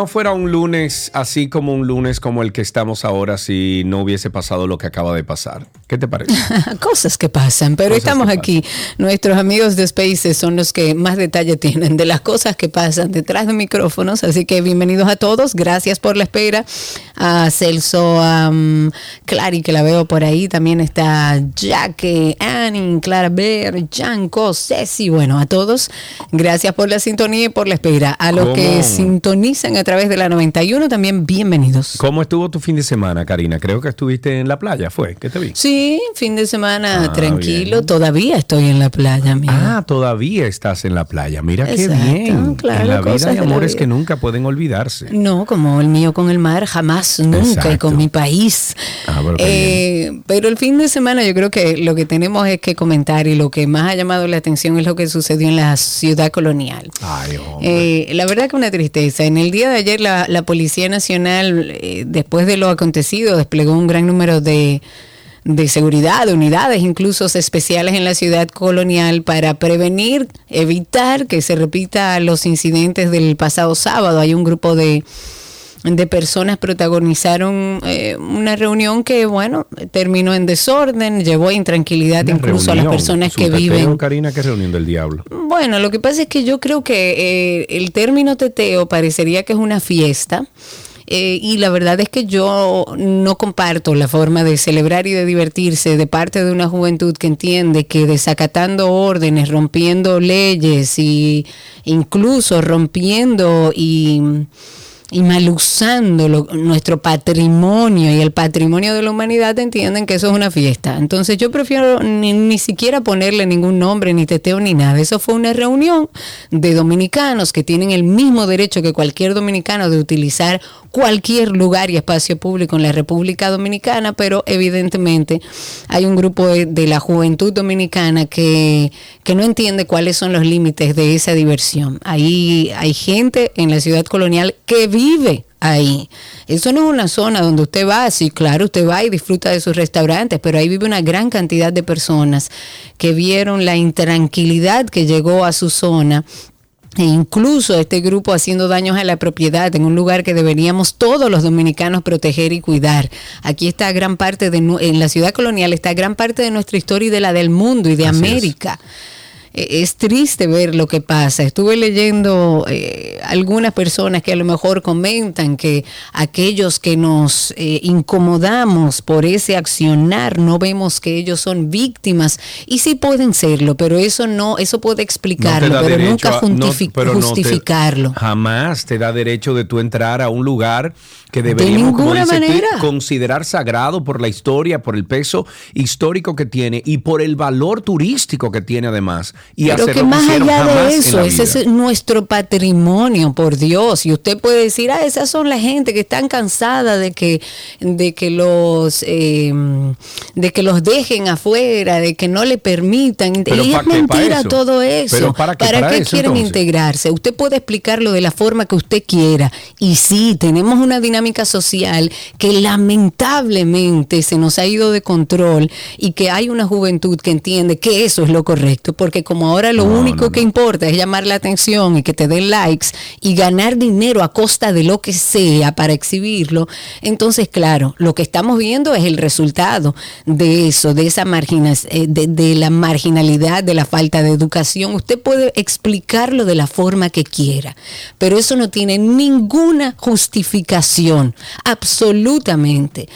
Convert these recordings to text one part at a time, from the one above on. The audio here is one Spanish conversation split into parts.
no fuera un lunes así como un lunes como el que estamos ahora si no hubiese pasado lo que acaba de pasar. ¿Qué te parece? Cosas que pasan, pero Cosas estamos aquí. Nuestros amigos de Spaces son los que más detalle tienen de las cosas que pasan detrás de micrófonos, así que bienvenidos a todos. Gracias por la espera. A Celso, a um, Clary, que la veo por ahí. También está Jaque, Annie, Clara Ver, Janko, Ceci. Bueno, a todos, gracias por la sintonía y por la espera. A los ¿Cómo? que sintonizan a través de la 91, también bienvenidos. ¿Cómo estuvo tu fin de semana, Karina? Creo que estuviste en la playa, ¿fue? ¿Qué te vi? Sí, fin de semana Ah, tranquilo. bien. Todavía estoy en la playa, mira. Ah, todavía estás en la playa. Mira qué Exacto, bien. claro, en la vida hay amores vida. que nunca pueden olvidarse. No, como el mío con el mar, jamás, nunca, y Exacto. con mi país. Ah, pero qué Eh, pero el fin de semana yo creo que lo que tenemos es que comentar y lo que más ha llamado la atención es lo que sucedió en la ciudad colonial. Ay. Eh, la verdad que una tristeza. En el día de ayer la, Policía Nacional, eh, después de lo acontecido, desplegó un gran número de, de seguridad, de unidades incluso especiales en la ciudad colonial para prevenir, evitar que se repita los incidentes del pasado sábado. Hay un grupo de de personas protagonizaron eh, una reunión que, bueno, terminó en desorden, llevó intranquilidad Una incluso a las personas que viven Karina, qué reunión del diablo. bueno, lo que pasa es que yo creo que eh, el término teteo parecería que es una fiesta. eh, y la verdad es que yo no comparto la forma de celebrar y de divertirse de parte de una juventud que entiende que desacatando órdenes, rompiendo leyes y incluso rompiendo y, y mal usando nuestro patrimonio y el patrimonio de la humanidad entienden que eso es una fiesta. Entonces yo prefiero ni, ni siquiera ponerle ningún nombre, ni teteo, ni nada. Eso fue una reunión de dominicanos que tienen el mismo derecho que cualquier dominicano de utilizar cualquier lugar y espacio público en la República Dominicana, pero evidentemente hay un grupo de, de la juventud dominicana que, que no entiende cuáles son los límites de esa diversión. Ahí hay gente en la ciudad colonial que vive ahí. Eso no es una zona donde usted va, sí, claro, usted va y disfruta de sus restaurantes, pero ahí vive una gran cantidad de personas que vieron la intranquilidad que llegó a su zona e incluso este grupo haciendo daños a la propiedad en un lugar que deberíamos todos los dominicanos proteger y cuidar. Aquí está gran parte de en la ciudad colonial está gran parte de nuestra historia y de la del mundo y de Así. América. Es triste ver lo que pasa. Estuve leyendo eh, algunas personas que a lo mejor comentan que aquellos que nos eh, incomodamos por ese accionar no vemos que ellos son víctimas y sí pueden serlo, pero eso no, eso puede explicarlo, pero nunca a- no, juntifi- pero no te- justificarlo. jamás te da derecho de tú entrar a un lugar que deberíamos, ninguna manera. considerar sagrado por la historia, por el peso histórico que tiene y por el valor turístico que tiene además. Y Pero que más allá de eso, ese es nuestro patrimonio, por Dios. Y usted puede decir, ah, esas son la gente que están cansada de que, de que los, eh, de que los dejen afuera, de que no le permitan. Pero y ¿pa' es mentira eso? todo eso. ¿Pero para qué? ¿Para eso, quieren entonces? integrarse? Usted puede explicarlo de la forma que usted quiera. Y sí, tenemos una dinámica social que lamentablemente se nos ha ido de control y que hay una juventud que entiende que eso es lo correcto, porque como ahora lo No, único no, que importa es llamar la atención y que te den likes y ganar dinero a costa de lo que sea para exhibirlo, entonces claro, lo que estamos viendo es el resultado de eso, de esa margina, eh, de, de la marginalidad, de la falta de educación. Usted puede explicarlo de la forma que quiera, pero eso no tiene ninguna justificación, absolutamente.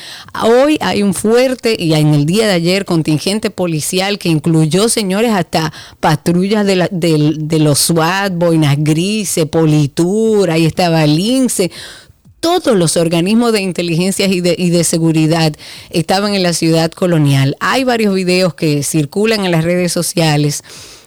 Hoy hay un fuerte y en el día de ayer contingente policial que incluyó, señores, hasta patrullas de, los SWAT, boinas grises, Politur, ahí estaba el INSE. Todos los organismos de inteligencia y de, y de seguridad estaban en la ciudad colonial. Hay varios videos que circulan en las redes sociales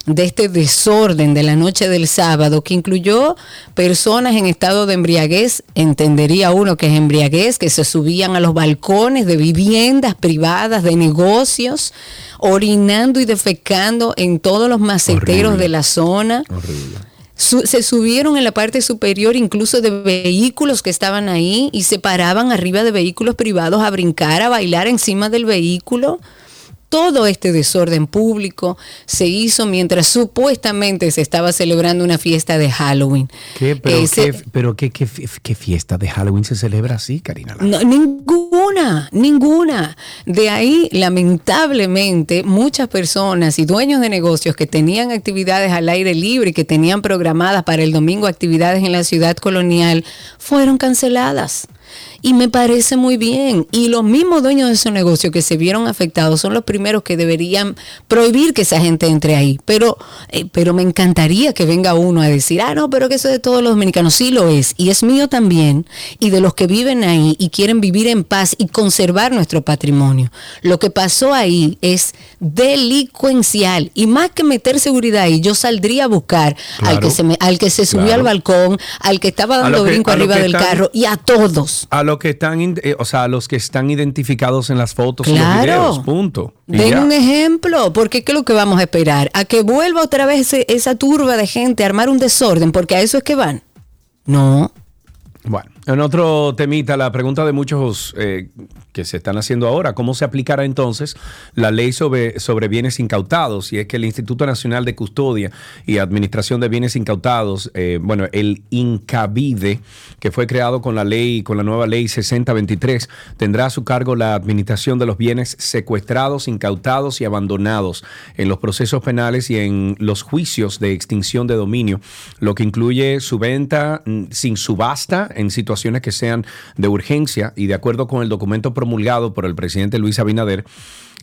de este desorden de la noche del sábado, que incluyó personas en estado de embriaguez, entendería uno que es embriaguez, que se subían a los balcones de viviendas privadas, de negocios, orinando y defecando en todos los maceteros Horrible. de la zona. Horrible. Su- se subieron en la parte superior incluso de vehículos que estaban ahí y se paraban arriba de vehículos privados a brincar, a bailar encima del vehículo. Todo este desorden público se hizo mientras supuestamente se estaba celebrando una fiesta de Halloween. ¿Qué? Pero, Ese- qué, pero qué, qué, qué fiesta de Halloween se celebra así, Karina? no, ninguna, ninguna. De ahí, lamentablemente, muchas personas y dueños de negocios que tenían actividades al aire libre y que tenían programadas para el domingo actividades en la ciudad colonial fueron canceladas. Y me parece muy bien. Y los mismos dueños de esos negocios que se vieron afectados son los primeros que deberían prohibir que esa gente entre ahí. Pero, eh, pero me encantaría que venga uno a decir, ah, no, pero que eso es de todos los dominicanos. Sí lo es. Y es mío también. Y de los que viven ahí y quieren vivir en paz y conservar nuestro patrimonio. Lo que pasó ahí es delincuencial. Y más que meter seguridad ahí, yo saldría a buscar al que se, me- al que se subió Claro. al balcón, al que estaba dando que- brinco arriba del están- carro y a todos. A los que están, eh, o sea, a los que están identificados en las fotos y los videos, punto. Y Den ya. un ejemplo, porque ¿qué es lo que vamos a esperar? A que vuelva otra vez ese- esa turba de gente a armar un desorden, porque a eso es que van. No. Bueno, en otro temita, la pregunta de muchos eh, se están haciendo ahora, ¿cómo se aplicará entonces la ley sobre, sobre bienes incautados? Y es que el Instituto Nacional de Custodia y Administración de Bienes Incautados, eh, bueno, el INCABIDE, que fue creado con la ley, con la nueva ley 6023, tendrá a su cargo la administración de los bienes secuestrados, incautados y abandonados en los procesos penales y en los juicios de extinción de dominio, lo que incluye su venta mm, sin subasta en situaciones que sean de urgencia y de acuerdo con el documento promulgado por el presidente Luis Abinader,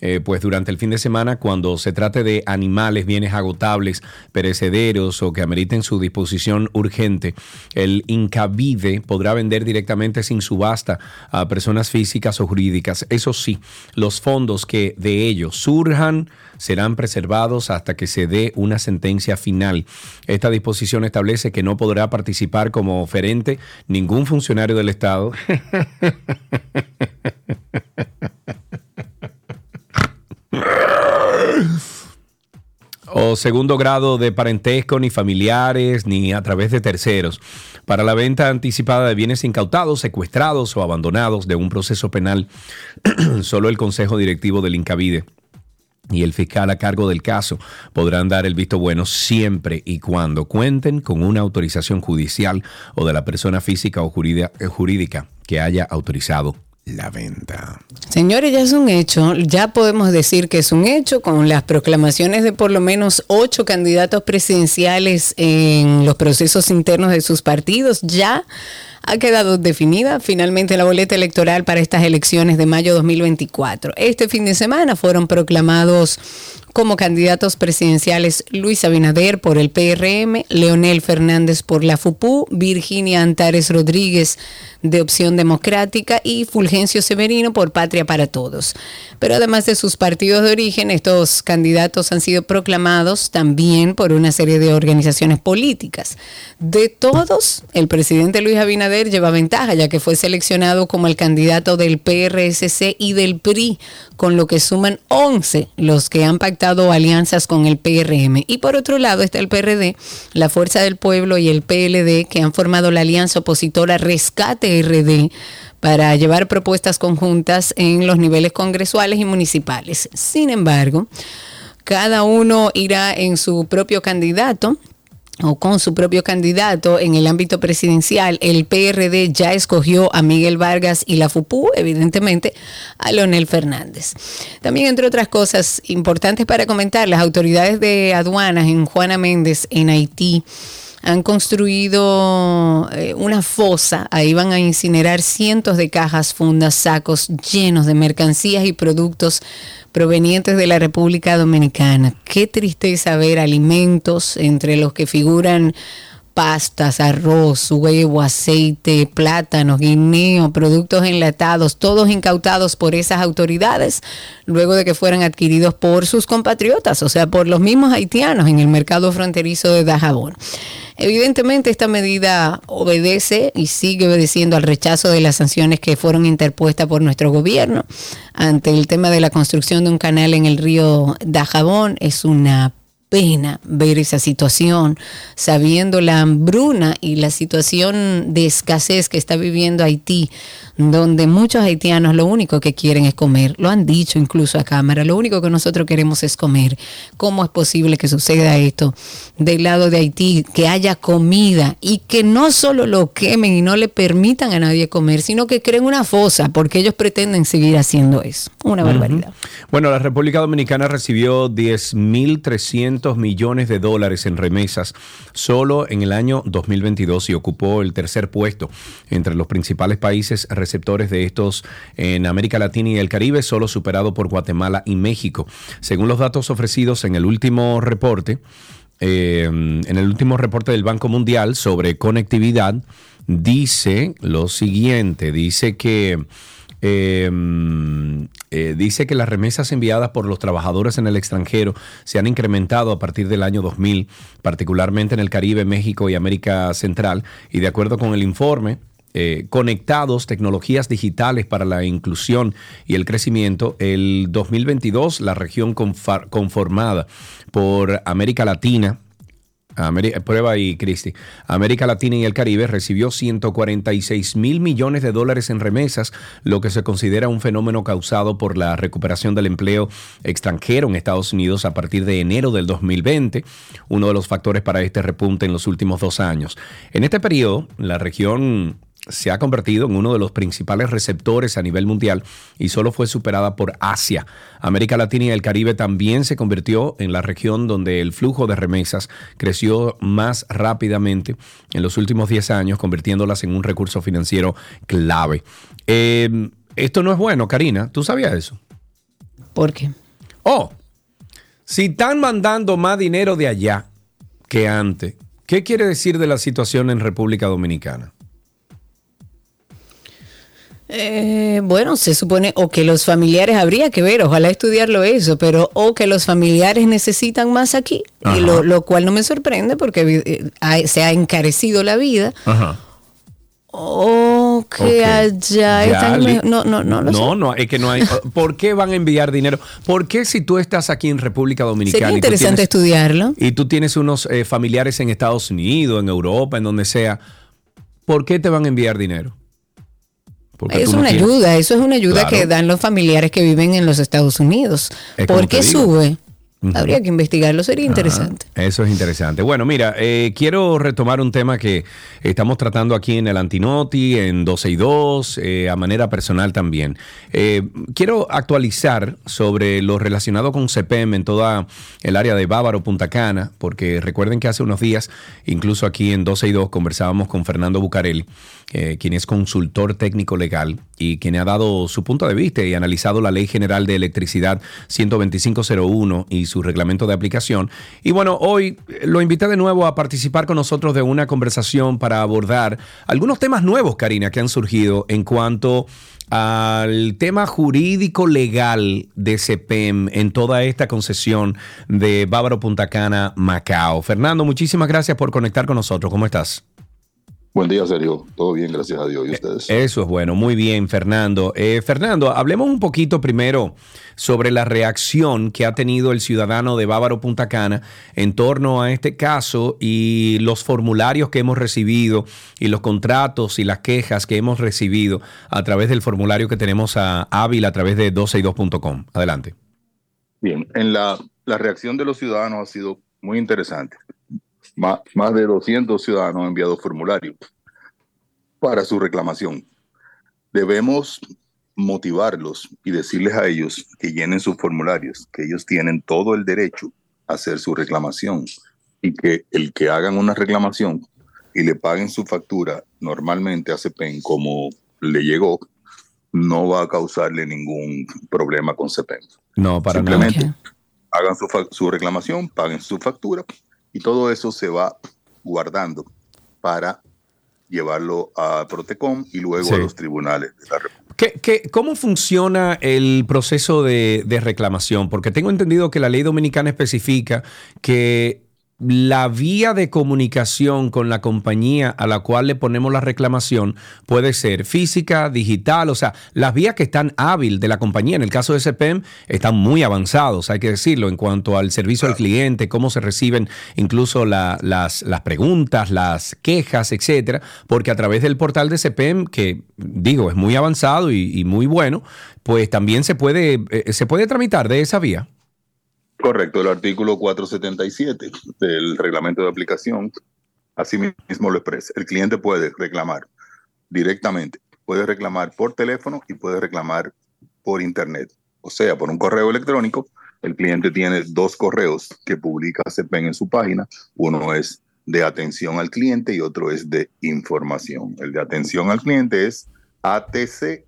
eh, pues durante el fin de semana, cuando se trate de animales, bienes agotables, perecederos o que ameriten su disposición urgente, el Incavide podrá vender directamente sin subasta a personas físicas o jurídicas. Eso sí, los fondos que de ellos surjan serán preservados hasta que se dé una sentencia final. Esta disposición establece que no podrá participar como oferente ningún funcionario del Estado. o segundo grado de parentesco, ni familiares, ni a través de terceros, para la venta anticipada de bienes incautados, secuestrados o abandonados de un proceso penal. Solo el Consejo Directivo del Incavide y el fiscal a cargo del caso podrán dar el visto bueno siempre y cuando cuenten con una autorización judicial o de la persona física o jurídica, que haya autorizado la venta. Señores, ya es un hecho, ya podemos decir que es un hecho con las proclamaciones de por lo menos ocho candidatos presidenciales en los procesos internos de sus partidos. Ya ha quedado definida finalmente la boleta electoral para estas elecciones de mayo 2024. Este fin de semana fueron proclamados como candidatos presidenciales Luis Abinader por el PRM, Leonel Fernández por la FUPU, Virginia Antares Rodríguez de Opción Democrática y Fulgencio Severino por Patria para Todos. Pero además de sus partidos de origen, estos candidatos han sido proclamados también por una serie de organizaciones políticas. De todos, el presidente Luis Abinader lleva ventaja, ya que fue seleccionado como el candidato del PRSC y del PRI, con lo que suman 11 los que han pactado alianzas con el PRM. Y por otro lado está el PRD, la Fuerza del Pueblo y el PLD, que han formado la alianza opositora Rescate RD para llevar propuestas conjuntas en los niveles congresuales y municipales. Sin embargo, cada uno irá en su propio candidato o con su propio candidato en el ámbito presidencial. El PRD ya escogió a Miguel Vargas y la FUPU, evidentemente, a Leonel Fernández. También, entre otras cosas importantes para comentar, las autoridades de aduanas en Juana Méndez, en Haití, han construido eh, una fosa, ahí van a incinerar cientos de cajas, fundas, sacos llenos de mercancías y productos provenientes de la República Dominicana. Qué tristeza ver alimentos entre los que figuran pastas, arroz, huevo, aceite, plátanos, guineo, productos enlatados, todos incautados por esas autoridades luego de que fueran adquiridos por sus compatriotas, o sea, por los mismos haitianos en el mercado fronterizo de Dajabón. Evidentemente esta medida obedece y sigue obedeciendo al rechazo de las sanciones que fueron interpuestas por nuestro gobierno ante el tema de la construcción de un canal en el río Dajabón. Es una pena ver esa situación, sabiendo la hambruna y la situación de escasez que está viviendo Haití, donde muchos haitianos lo único que quieren es comer, lo han dicho incluso a cámara, lo único que nosotros queremos es comer. ¿Cómo es posible que suceda esto del lado de Haití, que haya comida y que no solo lo quemen y no le permitan a nadie comer, sino que creen una fosa, porque ellos pretenden seguir haciendo eso? Una barbaridad. Bueno, la República Dominicana recibió 10.300 millones de dólares en remesas solo en el año 2022 y ocupó el tercer puesto entre los principales países receptores de estos en América Latina y el Caribe, solo superado por Guatemala y México. Según los datos ofrecidos en el último reporte, eh, en el último reporte del Banco Mundial sobre conectividad, dice lo siguiente, dice que Em, eh, dice que las remesas enviadas por los trabajadores en el extranjero se han incrementado a partir del año 2000, particularmente en el Caribe, México y América Central. Y de acuerdo con el informe, eh, conectados, tecnologías digitales para la inclusión y el crecimiento, el 2022 la región conformada por América Latina, prueba y Cristi. América Latina y el Caribe recibió 146 mil millones de dólares en remesas, lo que se considera un fenómeno causado por la recuperación del empleo extranjero en Estados Unidos a partir de enero del 2020, uno de los factores para este repunte en los últimos dos años. En este periodo, la región se ha convertido en uno de los principales receptores a nivel mundial y solo fue superada por Asia. América Latina y el Caribe también se convirtió en la región donde el flujo de remesas creció más rápidamente en los últimos 10 años, convirtiéndolas en un recurso financiero clave. Eh, esto no es bueno, Karina. ¿Tú sabías eso? ¿Por qué? Oh, si están mandando más dinero de allá que antes, ¿qué quiere decir de la situación en República Dominicana? Eh, bueno, se supone o que los familiares habría que ver, ojalá estudiarlo eso, pero o que los familiares necesitan más aquí, y lo, cual no me sorprende porque eh, se ha encarecido la vida. O que allá están no, no, no, no, no, es que no hay. ¿Por qué van a enviar dinero? ¿Por qué si tú estás aquí en República Dominicana? Sería interesante estudiarlo. Y tú tienes unos eh, familiares en Estados Unidos, en Europa, en donde sea. ¿Por qué te van a enviar dinero? Es una ayuda, eso es una ayuda que dan los familiares que viven en los Estados Unidos. ¿Por qué sube? Habría que investigarlo, sería interesante. eso es interesante. Bueno, mira, eh, quiero retomar un tema que estamos tratando aquí en el Antinoti, en 12 y 2, eh, a manera personal también. Eh, quiero actualizar sobre lo relacionado con CPM en toda el área de Bávaro, Punta Cana, porque recuerden que hace unos días, incluso aquí en 12 y 2, conversábamos con Fernando Bucarelli, quien es consultor técnico legal y quien ha dado su punto de vista y analizado la Ley General de Electricidad 12501 y su reglamento de aplicación. Y bueno, hoy lo invité de nuevo a participar con nosotros de una conversación para abordar algunos temas nuevos, Karina, que han surgido en cuanto al tema jurídico legal de CEPEM en toda esta concesión de Bávaro Punta Cana, Macao. Fernando, muchísimas gracias por conectar con nosotros. ¿Cómo estás? Buen día, Sergio. Todo bien, gracias a Dios. ¿Y ustedes? Eso es bueno. Muy bien, Fernando. Eh, Fernando, hablemos un poquito primero sobre la reacción que ha tenido el ciudadano de Bávaro Punta Cana en torno a este caso y los formularios que hemos recibido y los contratos y las quejas que hemos recibido a través del formulario que tenemos a Ávila a través de 12y2.com. Adelante. Bien, en la, la reacción de los ciudadanos ha sido muy interesante más, de 200 ciudadanos han enviado formularios para su reclamación. Debemos motivarlos y decirles a ellos que llenen sus formularios, que ellos tienen todo el derecho a hacer su reclamación y que el que hagan una reclamación y le paguen su factura normalmente a CEPEN como le llegó, no va a causarle ningún problema con CEPEN. No, para Simplemente hagan su, su reclamación, paguen su factura y todo eso se va guardando para llevarlo a Protecom y luego Sí. a los tribunales de la República. ¿Qué- qué- cómo funciona el proceso de, de reclamación? Porque tengo entendido que la ley dominicana especifica que la vía de comunicación con la compañía a la cual le ponemos la reclamación puede ser física, digital, o sea, las vías que están hábil de la compañía, en el caso de SPEM, están muy avanzados, hay que decirlo, en cuanto al servicio al cliente, cómo se reciben incluso la- las, las preguntas, las quejas, etcétera, porque a través del portal de SPEM, que digo, es muy avanzado y, y muy bueno, pues también se puede, eh, se puede tramitar de esa vía. Correcto, el artículo 477 del reglamento de aplicación así mismo lo expresa. El cliente puede reclamar directamente, puede reclamar por teléfono y puede reclamar por internet. O sea, por un correo electrónico, el cliente tiene dos correos que publica CEPEN en su página. Uno es de atención al cliente y otro es de información. El de atención al cliente es atc.cpen.com.do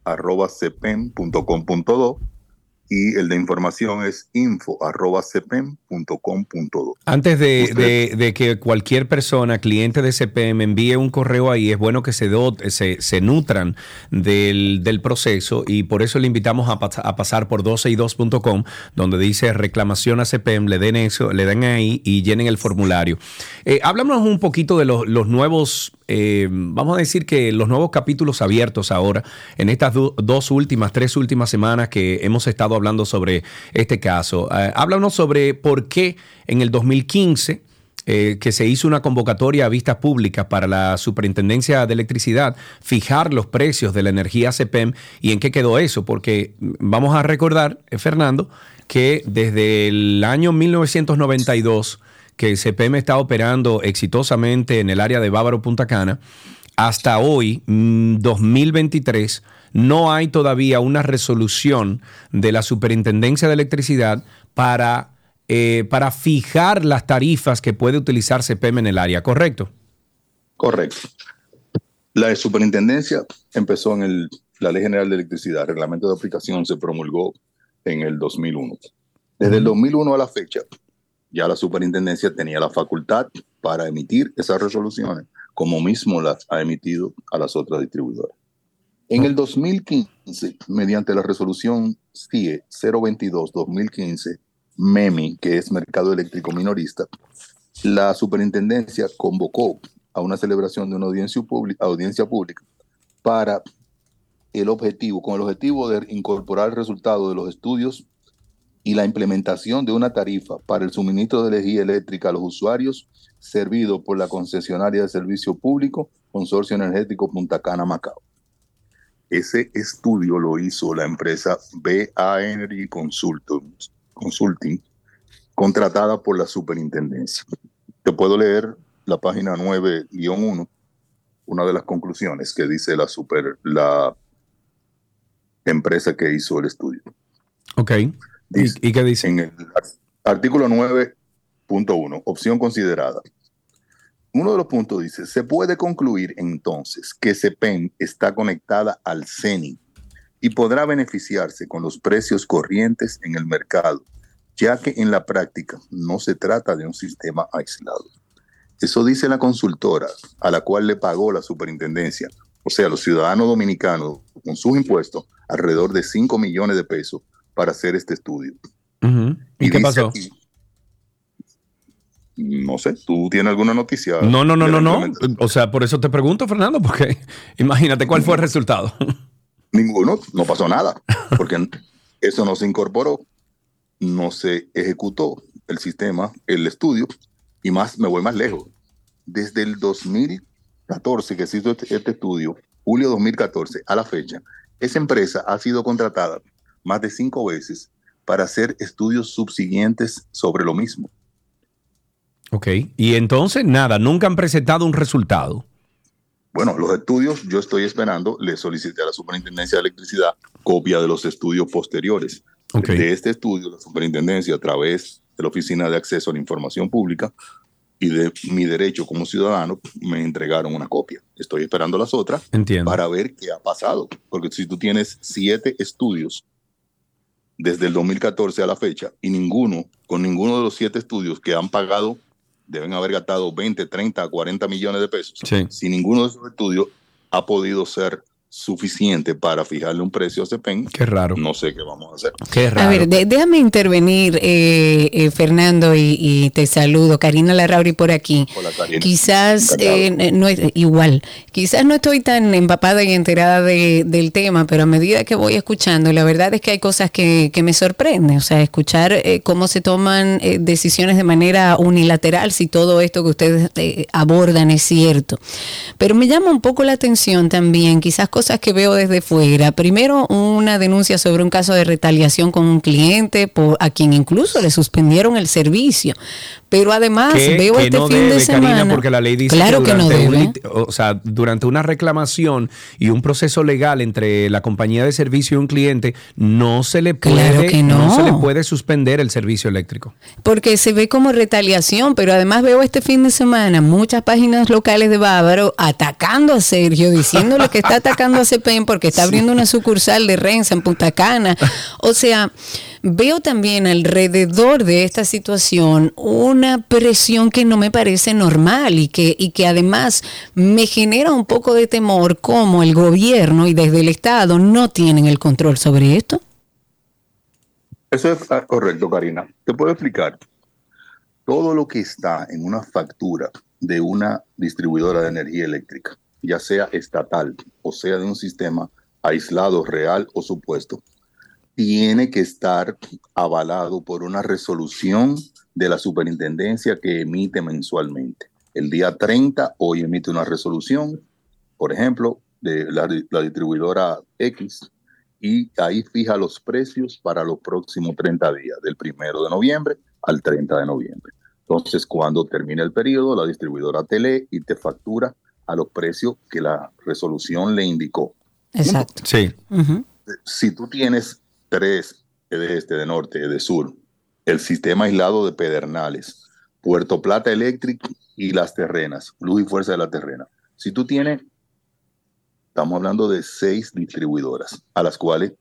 y el de información es info.cpem.com.do. Antes de, de- de que cualquier persona, cliente de CPM, envíe un correo ahí, es bueno que se, dot- se, se nutran del, del proceso y por eso le invitamos a, pas- a pasar por 12y2.com, donde dice reclamación a CPM, le den eso, le den ahí y llenen el formulario. Eh, háblanos un poquito de los, los nuevos, eh, vamos a decir que los nuevos capítulos abiertos ahora, en estas do- dos últimas, tres últimas semanas que hemos estado hablando sobre este caso. Eh, háblanos sobre por qué en el 2015 eh, que se hizo una convocatoria a vistas públicas para la Superintendencia de Electricidad, fijar los precios de la energía CPEM y en qué quedó eso, porque mm, vamos a recordar, eh, Fernando, que desde el año 1992 que CPM está operando exitosamente en el área de Bávaro Punta Cana, hasta hoy, mm, 2023, no hay todavía una resolución de la Superintendencia de Electricidad para, eh, para fijar las tarifas que puede utilizar CPM en el área, ¿correcto? Correcto. La superintendencia empezó en el, la Ley General de Electricidad, el reglamento de aplicación se promulgó en el 2001. Desde el 2001 a la fecha, ya la superintendencia tenía la facultad para emitir esas resoluciones, como mismo las ha emitido a las otras distribuidoras. En el 2015, mediante la resolución CIE 022-2015, MEMI, que es Mercado Eléctrico Minorista, la superintendencia convocó a una celebración de una audiencia pública, audiencia pública para el objetivo, con el objetivo de incorporar el resultado de los estudios y la implementación de una tarifa para el suministro de energía eléctrica a los usuarios servido por la concesionaria de servicio público Consorcio Energético Punta Cana Macao. Ese estudio lo hizo la empresa BA Energy Consulting, contratada por la superintendencia. Te puedo leer la página 9-1, una de las conclusiones que dice la, super, la empresa que hizo el estudio. Ok. Dice- ¿Y, y qué dice? En el artículo 9.1, opción considerada. Uno de los puntos dice, se puede concluir entonces que CEPEN está conectada al CENI y podrá beneficiarse con los precios corrientes en el mercado, ya que en la práctica no se trata de un sistema aislado. Eso dice la consultora a la cual le pagó la superintendencia, o sea, los ciudadanos dominicanos con sus impuestos, alrededor de 5 millones de pesos para hacer este estudio. Ujú. ¿Y, qué dice pasó? aquí- no sé, ¿tú tienes alguna noticia? No, no, no, no, no. O sea, por eso te pregunto, Fernando, porque imagínate cuál fue el resultado. Ninguno, no pasó nada, porque eso no se incorporó, no se ejecutó el sistema, el estudio, y más, me voy más lejos. Desde el 2014 que se hizo este, este estudio, julio 2014 a la fecha, esa empresa ha sido contratada más de cinco veces para hacer estudios subsiguientes sobre lo mismo. Ok. Y entonces, nada, nunca han presentado un resultado. Bueno, los estudios, yo estoy esperando, le solicité a la Superintendencia de Electricidad copia de los estudios posteriores. De este estudio, la Superintendencia, a través de la Oficina de Acceso a la Información Pública y de mi derecho como ciudadano, me entregaron una copia. Estoy esperando las otras Entiendo. para ver qué ha pasado. Porque si tú tienes siete estudios desde el 2014 a la fecha y ninguno, con ninguno de los siete estudios que han pagado deben haber gastado 20, 30, 40 millones de pesos. Sí. Si ninguno de esos estudios ha podido ser suficiente para fijarle un precio a CEPEN, Qué raro. no sé qué vamos a hacer. Qué raro. A ver, de- déjame intervenir, eh, eh, Fernando, y, y te saludo. Karina Larrauri por aquí. Hola, Karina. Quizás, eh, no, es- igual, quizás no estoy tan empapada y enterada de- del tema, pero a medida que voy escuchando, la verdad es que hay cosas que, que me sorprenden. O sea, escuchar eh, cómo se toman eh, decisiones de manera unilateral, si todo esto que ustedes eh, abordan es cierto. Pero me llama un poco la atención también, quizás cosas que veo desde fuera. Primero, una denuncia sobre un caso de retaliación con un cliente por, a quien incluso le suspendieron el servicio. Pero además que, veo que este no fin debe, de semana. Karina, porque la ley dice claro que que no durante, un debe. lit- o sea, durante una reclamación y un proceso legal entre la compañía de servicio y un cliente, no se le puede, Claro que no. se le puede suspender el servicio eléctrico. Porque se ve como retaliación, pero además veo este fin de semana muchas páginas locales de Bávaro atacando a Sergio, diciéndole que está atacando a CPEN porque está abriendo una sucursal de Renza en Punta Cana. O sea, veo también alrededor de esta situación una presión que no me parece normal y que, y que además me genera un poco de temor como el gobierno y desde el Estado no tienen el control sobre esto. Eso es ah, correcto, Karina. Te puedo explicar. Todo lo que está en una factura de una distribuidora de energía eléctrica, ya sea estatal o sea de un sistema aislado, real o supuesto, tiene que estar avalado por una resolución de la superintendencia que emite mensualmente. El día 30 hoy emite una resolución, por ejemplo, de la, la distribuidora X, y ahí fija los precios para los próximos 30 días, del primero de noviembre al 30 de noviembre. Entonces, cuando termine el periodo, la distribuidora te lee y te factura a los precios que la resolución le indicó. Exacto. Sí. Si tú tienes tres, de este, de norte, de sur, el sistema aislado de Pedernales, Puerto Plata Electric y las terrenas, luz y fuerza de la terrena. Si tú tienes, estamos hablando de seis distribuidoras a las cuales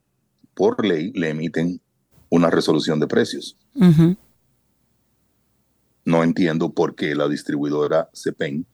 por ley le emiten una resolución de precios. No entiendo por qué la distribuidora CEPEN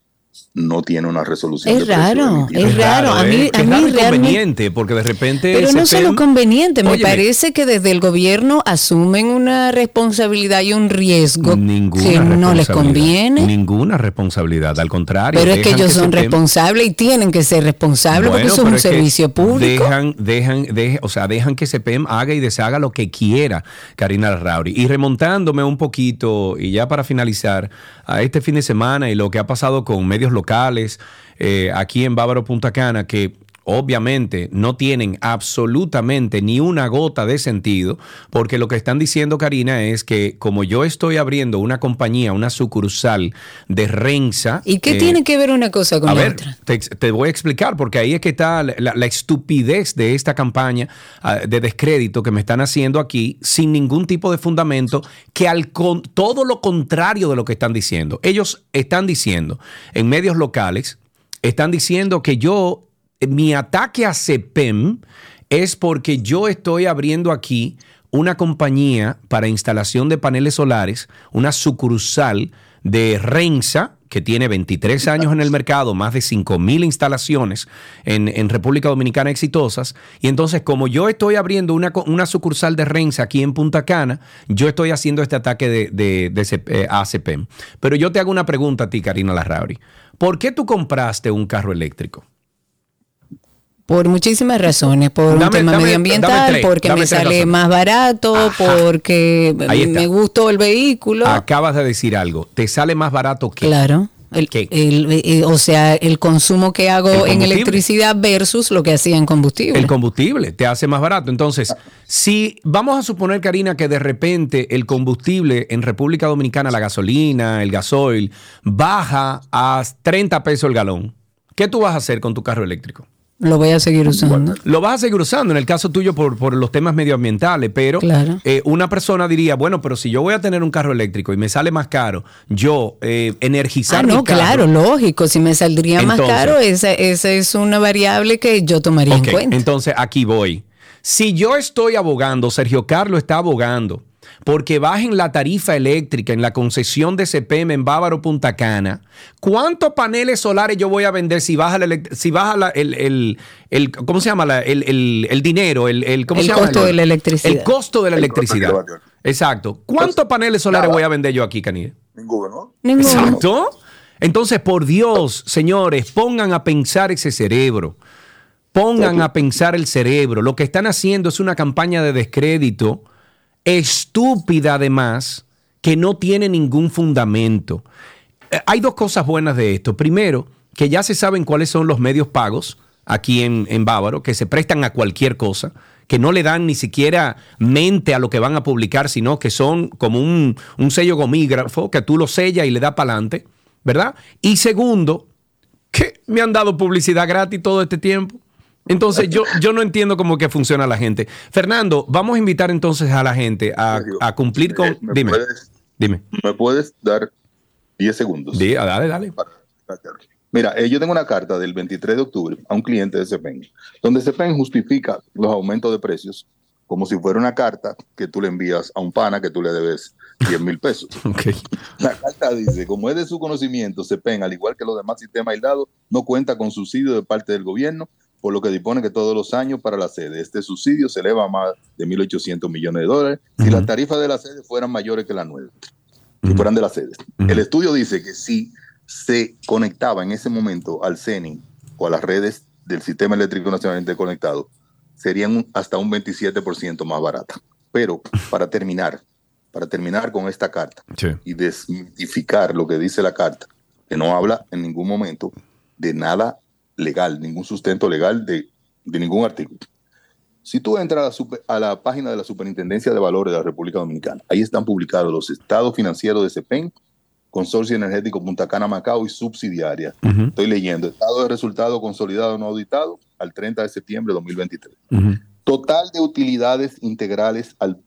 no tiene una resolución Es de raro, es raro. A mí- ¿eh? a mí realmente- conveniente, porque de repente. Pero no solo conveniente, me Óyeme, parece que desde el gobierno asumen una responsabilidad y un riesgo que no les conviene. Ninguna responsabilidad, al contrario. Pero es que dejan ellos son responsables y tienen que ser responsables porque eso es un es servicio público. Dejan, dejan, deje- o sea, dejan que CPM haga y deshaga lo que quiera, Karina Rauri. Y remontándome un poquito, y ya para finalizar, a este fin de semana y lo que ha pasado con locales eh, aquí en Bávaro Punta Cana, que obviamente no tienen absolutamente ni una gota de sentido, porque lo que están diciendo, Karina, es que como yo estoy abriendo una compañía, una sucursal de Renza. ¿Y qué eh, tiene que ver una cosa con a la ver, otra? te, te voy a explicar, porque ahí es que está la, la estupidez de esta campaña ah, de descrédito que me están haciendo aquí sin ningún tipo de fundamento, que al con, todo lo contrario de lo que están diciendo. Ellos están diciendo en medios locales, están diciendo que yo, mi ataque a CEPEM es porque yo estoy abriendo aquí una compañía para instalación de paneles solares, una sucursal de Renza, que tiene 23 años en el mercado, más de 5 mil instalaciones en, en República Dominicana exitosas. Y entonces, como yo estoy abriendo una, una sucursal de Renza aquí en Punta Cana, yo estoy haciendo este ataque de, de, de eh, a CPEM. Pero yo te hago una pregunta a ti, Karina Larrauri. ¿Por qué tú compraste un carro eléctrico? Por muchísimas razones, por un tema dame- medioambiental, dame porque me sale razones. más barato, Ajá. porque me gustó el vehículo. Acabas de decir algo. ¿Te sale más barato que? Claro. El, el- eh, o sea, el consumo que hago en electricidad versus lo que hacía en combustible. El combustible te hace más barato. Entonces, si vamos a suponer, Karina, que de repente el combustible en República Dominicana, la gasolina, el gasoil, baja a 30 pesos el galón, ¿qué tú vas a hacer con tu carro eléctrico? Lo voy a seguir usando. Lo vas a seguir usando en el caso tuyo por, por los temas medioambientales, pero Claro. eh, una persona diría, bueno, pero si yo voy a tener un carro eléctrico y me sale más caro, yo eh, energizar Ah, mi no, carro- claro, lógico. Si me saldría más caro, esa, esa es una variable que yo tomaría en cuenta. Entonces, aquí voy. Si yo estoy abogando, Sergio Carlos está abogando porque bajen la tarifa eléctrica en la concesión de CPM en Bávaro Punta Cana, ¿cuántos paneles solares yo voy a vender si baja, si baja el, ¿cómo se llama? el, dinero, el, costo de la electricidad. El costo de la electricidad. Exacto. ¿Cuántos paneles solares voy a vender yo aquí, Canide? Ninguno. Ninguno. Exacto. Entonces, por Dios, señores, pongan a pensar ese cerebro. Pongan a pensar el cerebro. Lo que están haciendo es una campaña de descrédito estúpida además, que no tiene ningún fundamento. Eh, hay dos cosas buenas de esto. Primero, que ya se saben cuáles son los medios pagos aquí en, en Bávaro, que se prestan a cualquier cosa que no le dan ni siquiera mente a lo que van a publicar, sino que son como un, un sello gomígrafo que tú lo sellas y le das para adelante. ¿verdad? Y segundo, que me han dado publicidad gratis todo este tiempo. Entonces yo, yo no entiendo cómo que funciona la gente. Fernando, vamos a invitar entonces a la gente a, cumplir con... dime, dime. ¿Me puedes dar 10 segundos? Sí, dale, dale. Mira, eh, yo tengo una carta del 23 de octubre a un cliente de CEPEN, donde CEPEN justifica los aumentos de precios como si fuera una carta que tú le envías a un pana que tú le debes 10 mil pesos. La carta dice, como es de su conocimiento, CEPEN, al igual que los demás sistemas aislados, no cuenta con subsidio de parte del gobierno, por lo que dispone que todos los años para la sede. Este subsidio se eleva a más de 1.800 millones de dólares si las tarifas de la sede fueran mayores que las nuevas, si fueran de la sede. El estudio dice que si se conectaba en ese momento al CENI o a las redes del Sistema Eléctrico Nacional Interconectado, serían hasta un 27% más barata. Pero para terminar, para terminar con esta carta y desmitificar lo que dice la carta, que no habla en ningún momento de nada legal, ningún sustento legal de, ningún artículo. Si tú entras a la, página de la Superintendencia de Valores de la República Dominicana, ahí están publicados los estados financieros de CEPEN, Consorcio Energético Punta Cana Macao y subsidiaria. Estoy leyendo, estado de resultado consolidado no auditado, al 30 de septiembre de 2023. Total de utilidades integrales al,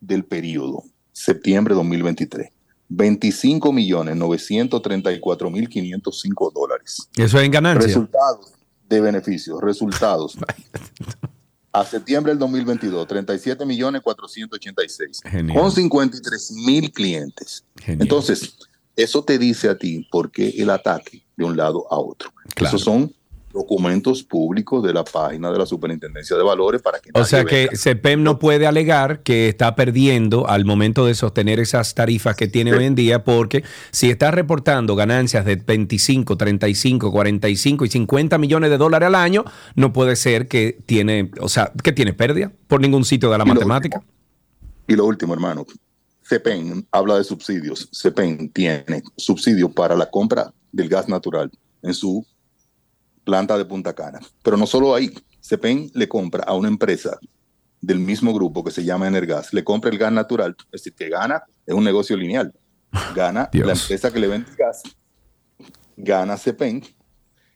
del periodo, septiembre de 2023. 25 millones 934 mil 505 dólares. Eso es en ganancia. Resultados de beneficios, resultados. a septiembre del 2022, 37 millones 486 con 53 mil clientes. Entonces, eso te dice a ti por qué el ataque de un lado a otro. Esos son documentos públicos de la página de la Superintendencia de Valores para que... O sea que CEPEM no puede alegar que está perdiendo al momento de sostener esas tarifas que tiene hoy en día porque si está reportando ganancias de 25, 35, 45 y 50 millones de dólares al año, no puede ser que tiene, o sea, que tiene pérdida por ningún sitio de la matemática. y lo último, hermano, CEPEN habla de subsidios. CEPEN tiene subsidios para la compra del gas natural en su planta de Punta Cana. Pero no solo ahí, CEPEN le compra a una empresa del mismo grupo que se llama Energas, le compra el gas natural, es decir, que gana, es un negocio lineal. Gana la empresa que le vende el gas, gana CEPEN,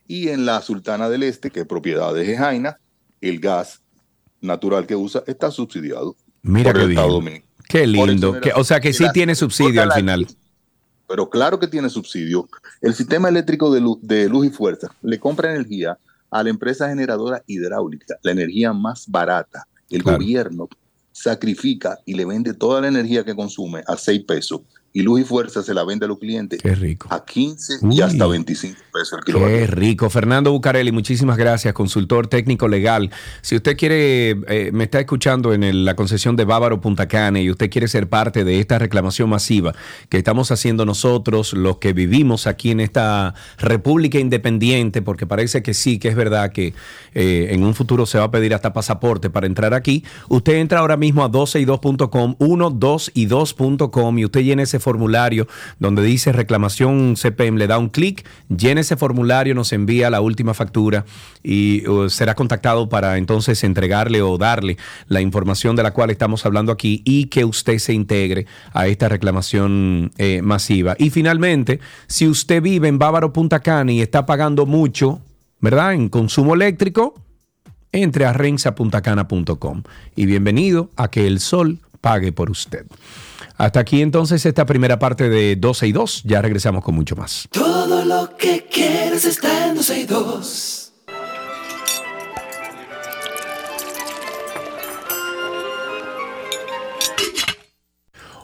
y en la Sultana del Este, que es propiedad de Jejaina, el gas natural que usa está subsidiado Mira por el Estado Dominicano. Qué lindo. o sea que sí tiene subsidio al final pero claro que tiene subsidio. El sistema eléctrico de luz, y fuerza le compra energía a la empresa generadora hidráulica, la energía más barata. El gobierno sacrifica y le vende toda la energía que consume a 6 pesos y Luz y Fuerza se la vende a los clientes Qué rico. a 15 y hasta 25 pesos el kilovatio. Qué rico. Fernando Bucarelli, muchísimas gracias, consultor técnico legal. Si usted quiere, eh, me está escuchando en la concesión de Bávaro Punta Cana y usted quiere ser parte de esta reclamación masiva que estamos haciendo nosotros, los que vivimos aquí en esta República Independiente, porque parece que sí, que es verdad que eh, en un futuro se va a pedir hasta pasaporte para entrar aquí, usted entra ahora mismo a 12y2.com, 12y2.com y usted llena ese formulario donde dice reclamación CPM, le da un clic, llena ese formulario, nos envía la última factura y uh, será contactado para entonces entregarle o darle la información de la cual estamos hablando aquí y que usted se integre a esta reclamación eh, masiva. Y finalmente, si usted vive en Bávaro Punta Cana y está pagando mucho, ¿verdad? En consumo eléctrico, entre a rensapuntacana.com y bienvenido a que el sol pague por usted. Hasta aquí entonces esta primera parte de 12 y 2. Ya regresamos con mucho más. Todo lo que quieres está en 12 y 2.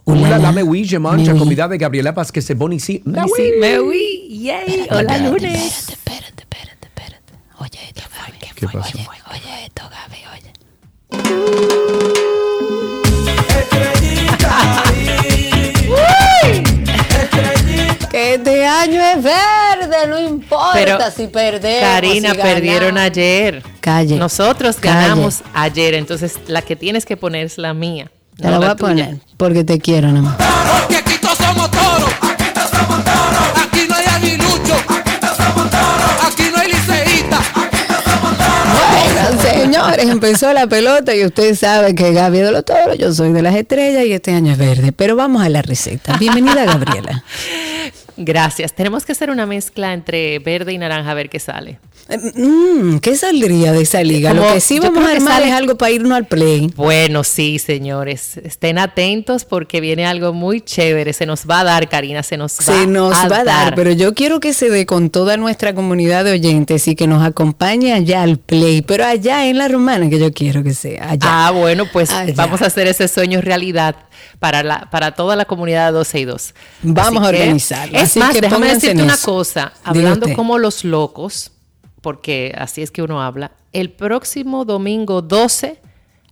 Hola, dame Ouija, mancha, comida de Gabriela Paz, que se boni sí. Sí, me oui, yay, hola lunes. Espérate, espérate, espérate, espérate. Oye esto, Gaby. ¿Qué pasó? Oye, oye esto, Gaby, oye. Este año es verde, no importa Pero, si perdemos. Karina, si perdieron ayer. Calle. Nosotros Calle. ganamos ayer, entonces la que tienes que poner es la mía. Te no la voy la a tuya. poner porque te quiero nomás. Porque aquí todos somos toros. Aquí todos somos toros. Aquí no hay aguilucho. Aquí todos somos toros. Aquí no hay liceísta. Bueno, señores, empezó la pelota y usted sabe que Gaby es de los toros, yo soy de las estrellas y este año es verde. Pero vamos a la receta. Bienvenida, Gabriela. Gracias. Tenemos que hacer una mezcla entre verde y naranja a ver qué sale. Mm, ¿Qué saldría de esa liga? Lo Como- que sí vamos a armar sale- es algo para irnos al play. Bueno, sí, señores. Estén atentos porque viene algo muy chévere. Se nos va a dar, Karina, se nos va Se nos va a dar, pero yo quiero que se dé con toda nuestra comunidad de oyentes y que nos acompañe allá al play, pero allá en la romana que yo quiero que sea, allá. Ah, bueno, pues Allá. vamos a hacer ese sueño realidad para la para toda la comunidad de 12 y 2. Vamos Así a organizarlo, Es así más, que déjame decirte una cosa, hablando como los locos, porque así es que uno habla. El próximo domingo 12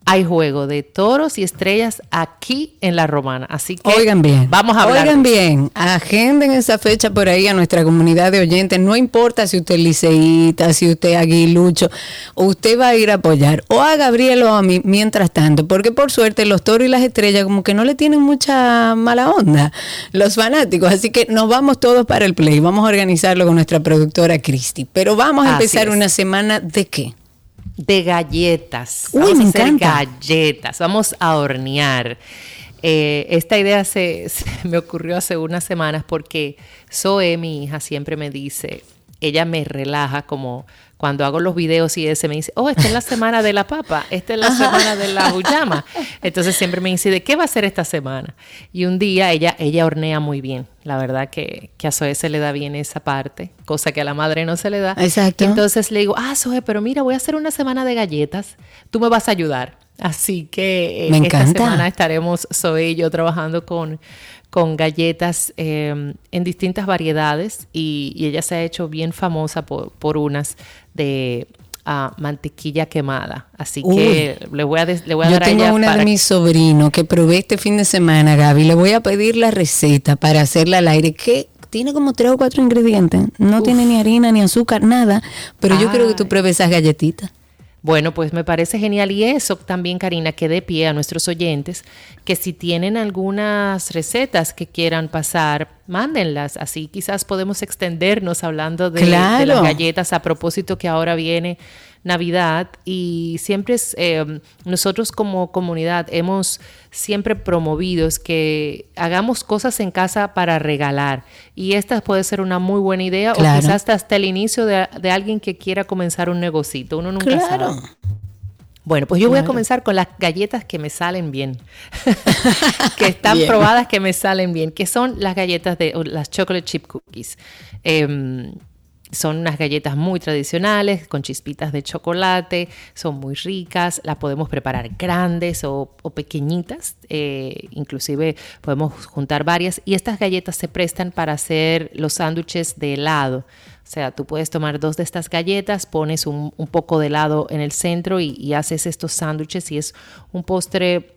hay juego de toros y estrellas aquí en la Romana, así que Oigan bien. Vamos a hablar. Oigan bien. Agenden esa fecha por ahí a nuestra comunidad de oyentes. No importa si usted es liceíta, si usted es aguilucho, usted va a ir a apoyar o a Gabriel o a mí mientras tanto. Porque por suerte los toros y las estrellas como que no le tienen mucha mala onda los fanáticos. Así que nos vamos todos para el play. Vamos a organizarlo con nuestra productora Cristi. Pero vamos a Así empezar es. una semana de qué? De galletas. Uy, Vamos me a hacer encanta. galletas, vamos a hornear. Eh, esta idea se, se me ocurrió hace unas semanas porque Zoe, mi hija, siempre me dice, ella me relaja como cuando hago los videos y ese me dice, oh, esta es la semana de la papa, esta es la semana de la huyama. Entonces siempre me dice, ¿de qué va a ser esta semana? Y un día ella, ella hornea muy bien. La verdad que, que a Zoe se le da bien esa parte, cosa que a la madre no se le da. Exacto. Entonces le digo, ah, Zoe, pero mira, voy a hacer una semana de galletas. Tú me vas a ayudar. Así que eh, Me esta semana estaremos Zoe y yo trabajando con, con galletas eh, en distintas variedades y, y ella se ha hecho bien famosa por, por unas de ah, mantequilla quemada. Así que le voy a, le voy a Yo dar a ella una para de mis sobrinos que probé este fin de semana, Gaby. Le voy a pedir la receta para hacerla al aire. Que tiene como tres o cuatro ingredientes. No tiene ni harina, ni azúcar, nada. Pero yo quiero que tú pruebes esas galletitas. Bueno, pues me parece genial y eso también, Karina, que dé pie a nuestros oyentes que si tienen algunas recetas que quieran pasar, mándenlas. Así quizás podemos extendernos hablando de, de las galletas a propósito que ahora viene Navidad y siempre es, eh, nosotros como comunidad hemos siempre promovido es que hagamos cosas en casa para regalar y esta puede ser una muy buena idea Claro. o quizás hasta el inicio de, de alguien que quiera comenzar un negocito. Uno nunca Claro. sabe. Bueno, pues yo voy a comenzar con las galletas que me salen bien, que están Bien. probadas que me salen bien, que son las galletas de o las chocolate chip cookies. Em, son unas galletas muy tradicionales, con chispitas de chocolate, son muy ricas, las podemos preparar grandes o, pequeñitas, eh, inclusive podemos juntar varias y estas galletas se prestan para hacer los sándwiches de helado. O sea, tú puedes tomar dos de estas galletas, pones un, poco de helado en el centro y, haces estos sándwiches y es un postre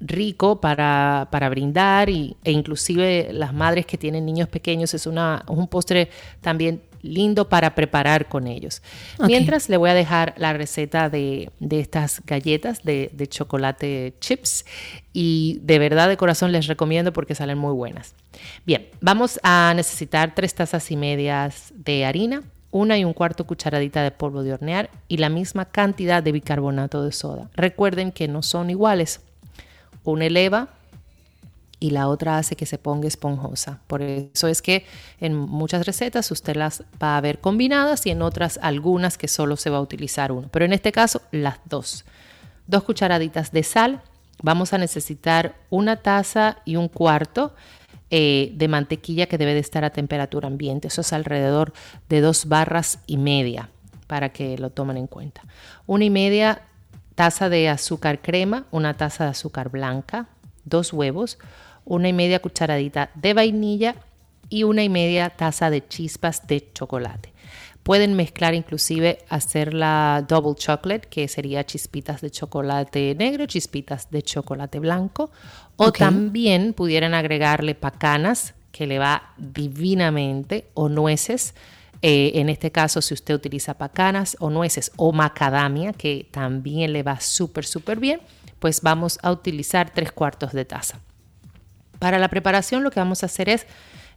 rico para, para brindar e inclusive las madres que tienen niños pequeños es una, un postre también lindo para preparar con ellos. Mientras le voy a dejar la receta de, de estas galletas de, de chocolate chips y de verdad de corazón les recomiendo porque salen muy buenas. Bien, vamos a necesitar tres tazas y medias de harina, una y un cuarto cucharadita de polvo de hornear y la misma cantidad de bicarbonato de soda. Recuerden que no son iguales. Una eleva y la otra hace que se ponga esponjosa. Por eso es que en muchas recetas usted las va a ver combinadas y en otras algunas que solo se va a utilizar uno. Pero en este caso las dos. Dos cucharaditas de sal. Vamos a necesitar una taza y un cuarto eh, de mantequilla que debe de estar a temperatura ambiente. Eso es alrededor de dos barras y media para que lo tomen en cuenta. Una y media taza de azúcar crema, una taza de azúcar blanca, dos huevos, una y media cucharadita de vainilla y una y media taza de chispas de chocolate. Pueden mezclar inclusive hacer la double chocolate, que sería chispitas de chocolate negro, chispitas de chocolate blanco. O también pudieran agregarle pacanas, que le va divinamente, o nueces. Eh, en este caso, si usted utiliza pacanas o nueces o macadamia, que también le va súper, súper bien, pues vamos a utilizar tres cuartos de taza. Para la preparación lo que vamos a hacer es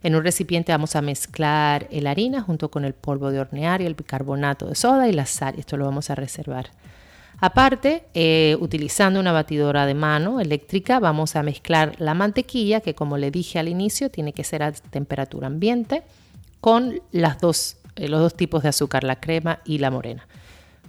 en un recipiente vamos a mezclar la harina junto con el polvo de hornear y el bicarbonato de soda y la sal. Esto lo vamos a reservar. Aparte, eh, utilizando una batidora de mano eléctrica, vamos a mezclar la mantequilla, que como le dije al inicio, tiene que ser a temperatura ambiente, con las dos, eh, los dos tipos de azúcar, la crema y la morena.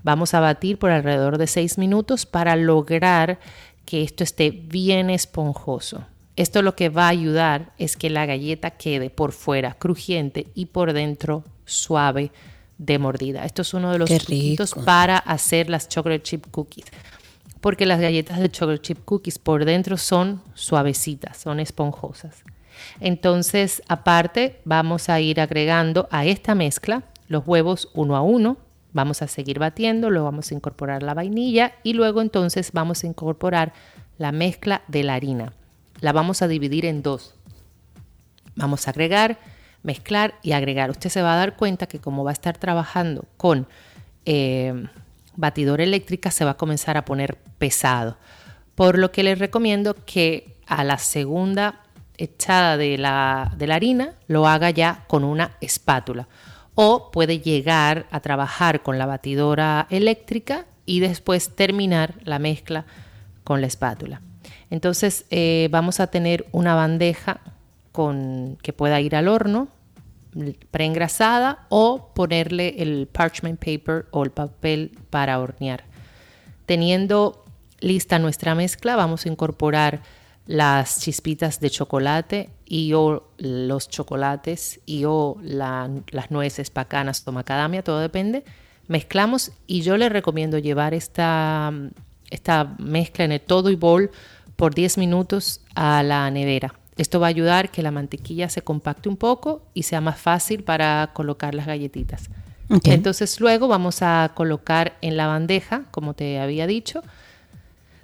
Vamos a batir por alrededor de 6 minutos para lograr que esto esté bien esponjoso. Esto lo que va a ayudar es que la galleta quede por fuera crujiente y por dentro suave de mordida. Esto es uno de los truquitos para hacer las chocolate chip cookies. Porque las galletas de chocolate chip cookies por dentro son suavecitas, son esponjosas. Entonces, aparte, vamos a ir agregando a esta mezcla los huevos uno a uno. Vamos a seguir batiendo, luego vamos a incorporar la vainilla y luego entonces vamos a incorporar la mezcla de la harina la vamos a dividir en dos. Vamos a agregar, mezclar y agregar. Usted se va a dar cuenta que como va a estar trabajando con eh, batidora eléctrica, se va a comenzar a poner pesado. Por lo que les recomiendo que a la segunda echada de la, de la harina lo haga ya con una espátula. O puede llegar a trabajar con la batidora eléctrica y después terminar la mezcla con la espátula. Entonces eh, vamos a tener una bandeja con, que pueda ir al horno preengrasada o ponerle el parchment paper o el papel para hornear. Teniendo lista nuestra mezcla, vamos a incorporar las chispitas de chocolate y o los chocolates y o las nueces, pacanas o todo depende. Mezclamos y yo les recomiendo llevar esta, esta mezcla en el todo y bowl por 10 minutos a la nevera. Esto va a ayudar que la mantequilla se compacte un poco y sea más fácil para colocar las galletitas. Entonces luego vamos a colocar en la bandeja, como te había dicho,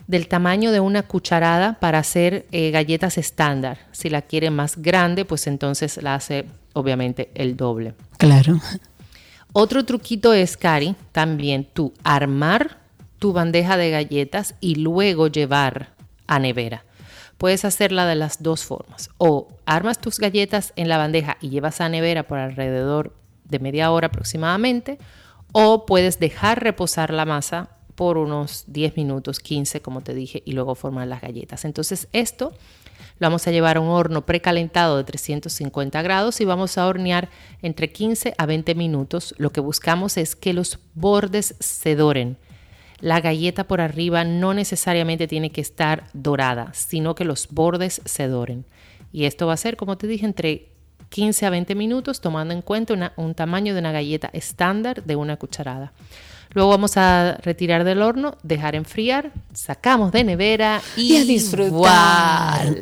del tamaño de una cucharada para hacer eh, galletas estándar. Si la quiere más grande, pues entonces la hace obviamente el doble. Claro. Otro truquito es, Cari, también tú armar tu bandeja de galletas y luego llevar a nevera. Puedes hacerla de las dos formas. O armas tus galletas en la bandeja y llevas a nevera por alrededor de media hora aproximadamente. O puedes dejar reposar la masa por unos 10 minutos, 15 como te dije, y luego formar las galletas. Entonces esto lo vamos a llevar a un horno precalentado de 350 grados y vamos a hornear entre 15 a 20 minutos. Lo que buscamos es que los bordes se doren la galleta por arriba no necesariamente tiene que estar dorada, sino que los bordes se doren. Y esto va a ser, como te dije, entre 15 a 20 minutos, tomando en cuenta un tamaño de una galleta estándar de una cucharada. Luego vamos a retirar del horno, dejar enfriar, sacamos de nevera y, a disfrutar.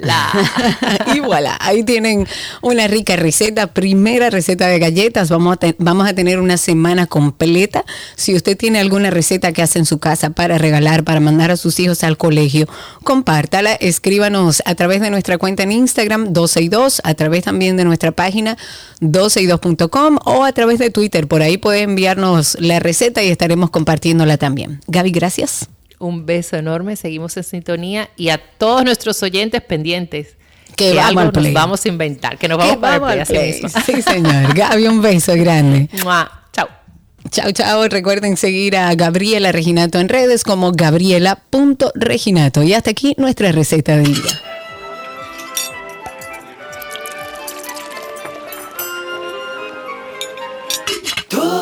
y voilà, ahí tienen una rica receta, primera receta de galletas. Vamos a, vamos a tener una semana completa. Si usted tiene alguna receta que hace en su casa para regalar, para mandar a sus hijos al colegio, compártala, escríbanos a través de nuestra cuenta en Instagram 12 y 2, a través también de nuestra página 12 y 2.com o a través de Twitter. Por ahí puede enviarnos la receta y estaremos compartiéndola también. Gaby, gracias. Un beso enorme, seguimos en sintonía y a todos nuestros oyentes pendientes. Que, vamos algo nos vamos a inventar, que nos vamos, para el play, Sí, señor. Gaby, un beso grande. Chao. Chao, chao. Recuerden seguir a Gabriela Reginato en redes como gabriela.reginato. Y hasta aquí nuestra receta del día.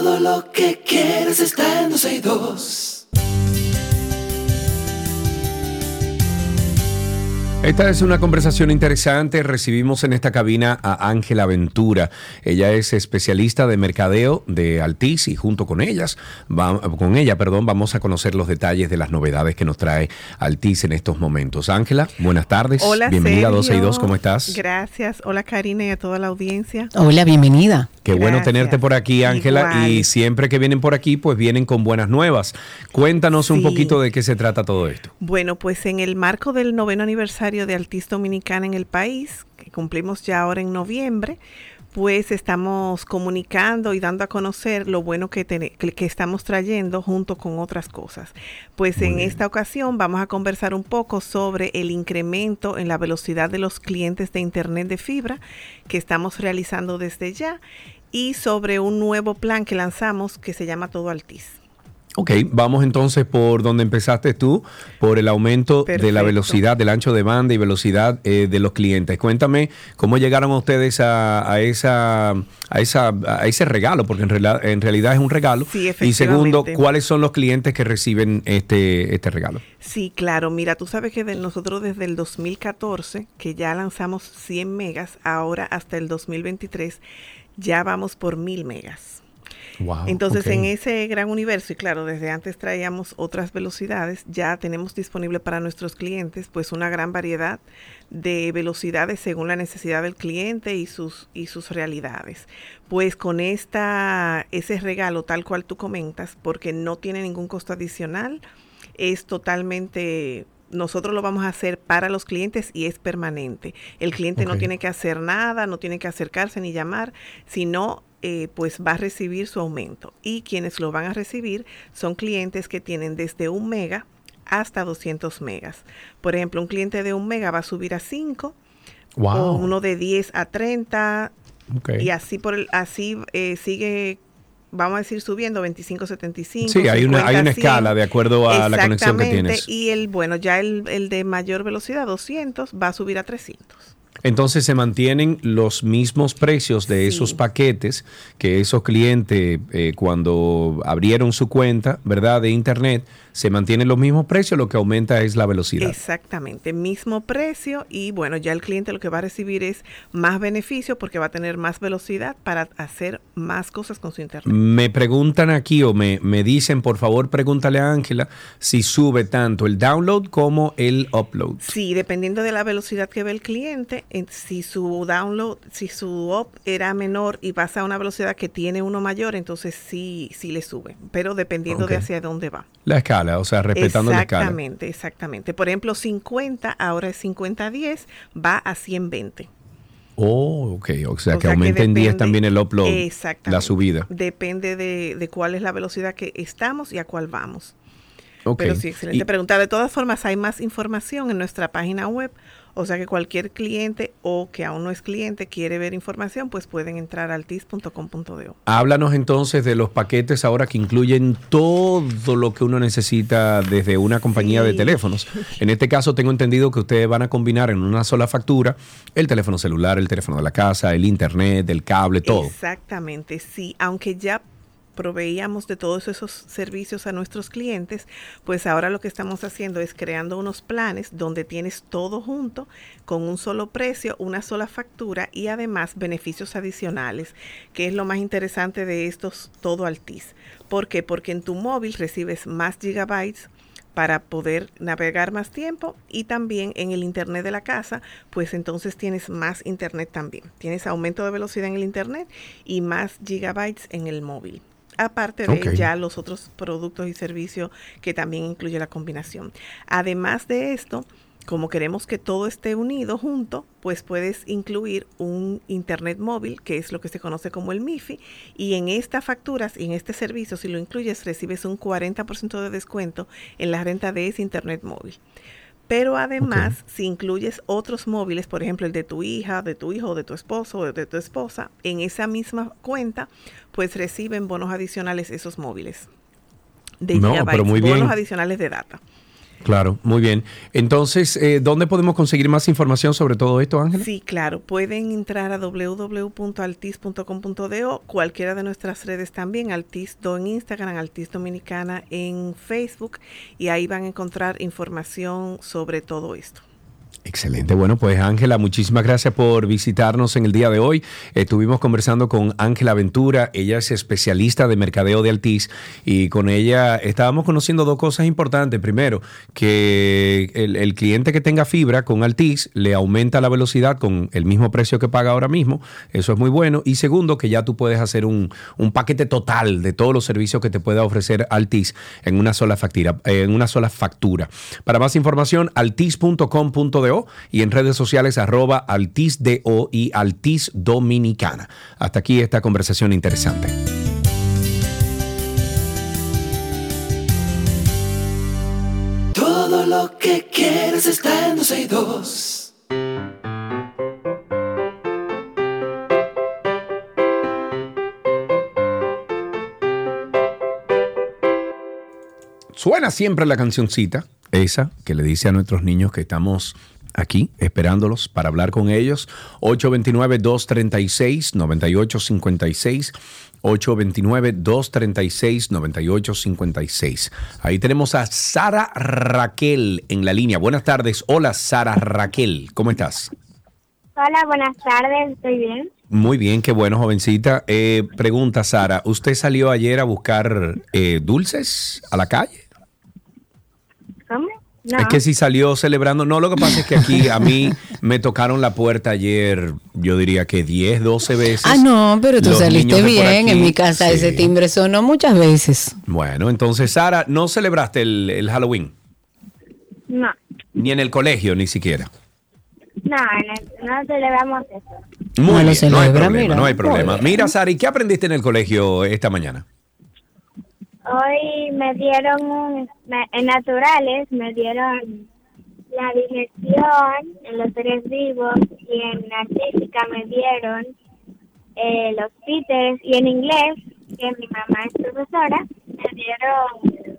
Todo lo que quieres está en 12 y 2. Esta es una conversación interesante. Recibimos en esta cabina a Ángela Ventura. Ella es especialista de mercadeo de Altis y junto con ellas, con ella, perdón, vamos a conocer los detalles de las novedades que nos trae Altis en estos momentos. Ángela, buenas tardes. Hola, bienvenida Sergio. a 12 y 2, ¿cómo estás? Gracias. Hola Karina y a toda la audiencia. Hola, bienvenida. Qué bueno tenerte por aquí, Ángela. Y siempre que vienen por aquí, pues vienen con buenas nuevas. Cuéntanos un poquito de qué se trata todo esto. Bueno, pues en el marco del noveno aniversario de Altis Dominicana en el país, que cumplimos ya ahora en noviembre, pues estamos comunicando y dando a conocer lo bueno que, tene- que, estamos trayendo junto con otras cosas. Pues Muy en bien. esta ocasión vamos a conversar un poco sobre el incremento en la velocidad de los clientes de Internet de fibra que estamos realizando desde ya y sobre un nuevo plan que lanzamos que se llama Todo Altis. Ok, vamos entonces por donde empezaste tú, por el aumento de la velocidad, del ancho de banda y velocidad eh, de los clientes. Cuéntame cómo llegaron ustedes a, a esa, a, esa, a ese regalo, porque en, reala- en realidad es un regalo. Sí, y segundo. ¿cuáles son los clientes que reciben este, este regalo? Sí, claro. Mira, tú sabes que de nosotros desde el 2014, que ya lanzamos 100 megas, ahora hasta el 2023 ya vamos por 1000 megas. Wow. Entonces, en ese gran universo, y claro, desde antes traíamos otras velocidades, ya tenemos disponible para nuestros clientes pues una gran variedad de velocidades según la necesidad del cliente y sus y sus realidades. Pues con esta ese regalo tal cual tú comentas, porque no tiene ningún costo adicional, es totalmente nosotros lo vamos a hacer para los clientes y es permanente. El cliente no tiene que hacer nada, no tiene que acercarse ni llamar, sino eh, pues va a recibir su aumento. Y quienes lo van a recibir son clientes que tienen desde un mega hasta 200 megas. Por ejemplo, un cliente de un mega va a subir a 5, Wow. o uno de 10 a 30, Ok. y así por el, así eh, sigue vamos a decir subiendo 25 75 Sí, hay una, hay 50, una 100. escala de acuerdo a la conexión que Exactamente, tienes. y el bueno ya el, el de mayor velocidad 200 va a subir a 300 Entonces se mantienen los mismos precios de Sí. esos paquetes que esos clientes eh, cuando abrieron su cuenta, ¿verdad? De internet, se mantienen los mismos precios, lo que aumenta es la velocidad. Exactamente, mismo precio y bueno, ya el cliente lo que va a recibir es más beneficio porque va a tener más velocidad para hacer más cosas con su internet. Me preguntan aquí o me, me dicen, por favor, pregúntale a Ángela si sube tanto el download como el upload. Sí, dependiendo de la velocidad que ve el cliente, en- si su download, si su up era menor y pasa a una velocidad que tiene uno mayor, entonces sí, sí le sube, pero dependiendo de hacia dónde va. La escala, o sea, respetando la escala. Exactamente, exactamente. Por ejemplo, 50, ahora es 50-10, va a 120. Oh, ok. O sea, O que aumenta en 10 depende- también el upload, Exactamente. la subida. Depende de, de cuál es la velocidad que estamos y a cuál vamos. Ok. Pero sí, excelente Y- pregunta. De todas formas, hay más información en nuestra página web. O sea que cualquier cliente o que aún no es cliente quiere ver información, pues pueden entrar al tis.com.do. Háblanos entonces de los paquetes ahora que incluyen todo lo que uno necesita desde una compañía de teléfonos. En este caso tengo entendido que ustedes van a combinar en una sola factura el teléfono celular, el teléfono de la casa, el internet, el cable, todo. Exactamente, sí. Aunque ya proveíamos de todos esos servicios a nuestros clientes, pues ahora lo que estamos haciendo es creando unos planes donde tienes todo junto con un solo precio, una sola factura y además beneficios adicionales, que es lo más interesante de estos todo Altis. ¿Por qué? Porque en tu móvil recibes más gigabytes para poder navegar más tiempo y también en el internet de la casa, pues entonces tienes más internet también. Tienes aumento de velocidad en el internet y más gigabytes en el móvil. Aparte de ya los otros productos y servicios que también incluye la combinación. Además de esto, como queremos que todo esté unido junto, pues puedes incluir un internet móvil, que es lo que se conoce como el MIFI, y en estas facturas y en este servicio, si lo incluyes, recibes un 40% de descuento en la renta de ese internet móvil. Pero además, si incluyes otros móviles, por ejemplo el de tu hija, de tu hijo, de tu esposo o de tu esposa, en esa misma cuenta, pues reciben bonos adicionales esos móviles. De No, gigabytes, pero muy bonos bien. adicionales de data. Claro, muy bien. Entonces, eh, ¿dónde podemos conseguir más información sobre todo esto, Ángela? Sí, claro. Pueden entrar a www.altis.com.do, cualquiera de nuestras redes también, Altisdo en Instagram, Altis Dominicana en Facebook, y ahí van a encontrar información sobre todo esto. Excelente. Bueno, pues Ángela, muchísimas gracias por visitarnos en el día de hoy. Estuvimos conversando con Ángela Ventura. Ella es especialista de mercadeo de Altiz y con ella estábamos conociendo dos cosas importantes. Primero, que el, cliente que tenga fibra con Altiz le aumenta la velocidad con el mismo precio que paga ahora mismo. Eso es muy bueno. Y segundo, que ya tú puedes hacer un, un paquete total de todos los servicios que te pueda ofrecer Altiz en una sola factura. En una sola factura. Para más información, y en redes sociales arroba altisdo y altis dominicana. Hasta aquí esta conversación interesante. Todo lo que quieres está en Suena siempre la cancioncita, esa que le dice a nuestros niños que estamos aquí esperándolos para hablar con ellos. 829-236-9856. 829-236-9856. Ahí tenemos a Sara Raquel en la línea. Buenas tardes. Hola, Sara Raquel. ¿Cómo estás? Hola, buenas tardes. ¿Estoy bien? Muy bien, qué bueno, jovencita. Eh, pregunta, Sara, ¿usted salió ayer a buscar eh, dulces a la calle? ¿Cómo? Es que si salió celebrando, no, lo que pasa es que aquí a mí me tocaron la puerta ayer, yo diría que 10, 12 veces. Ah, no, pero tú saliste bien, en mi casa ese timbre sonó muchas veces. Bueno, entonces Sara, ¿no celebraste el, Halloween? No. Ni en el colegio, ni siquiera. No, no celebramos eso. Muy no bien, no hay problema, no hay problema. Mira, Sara, ¿y qué aprendiste en el colegio esta mañana? Hoy me dieron, en naturales, me dieron la digestión en los seres vivos y en artística me dieron eh, los títeres y en inglés, que mi mamá es profesora, me dieron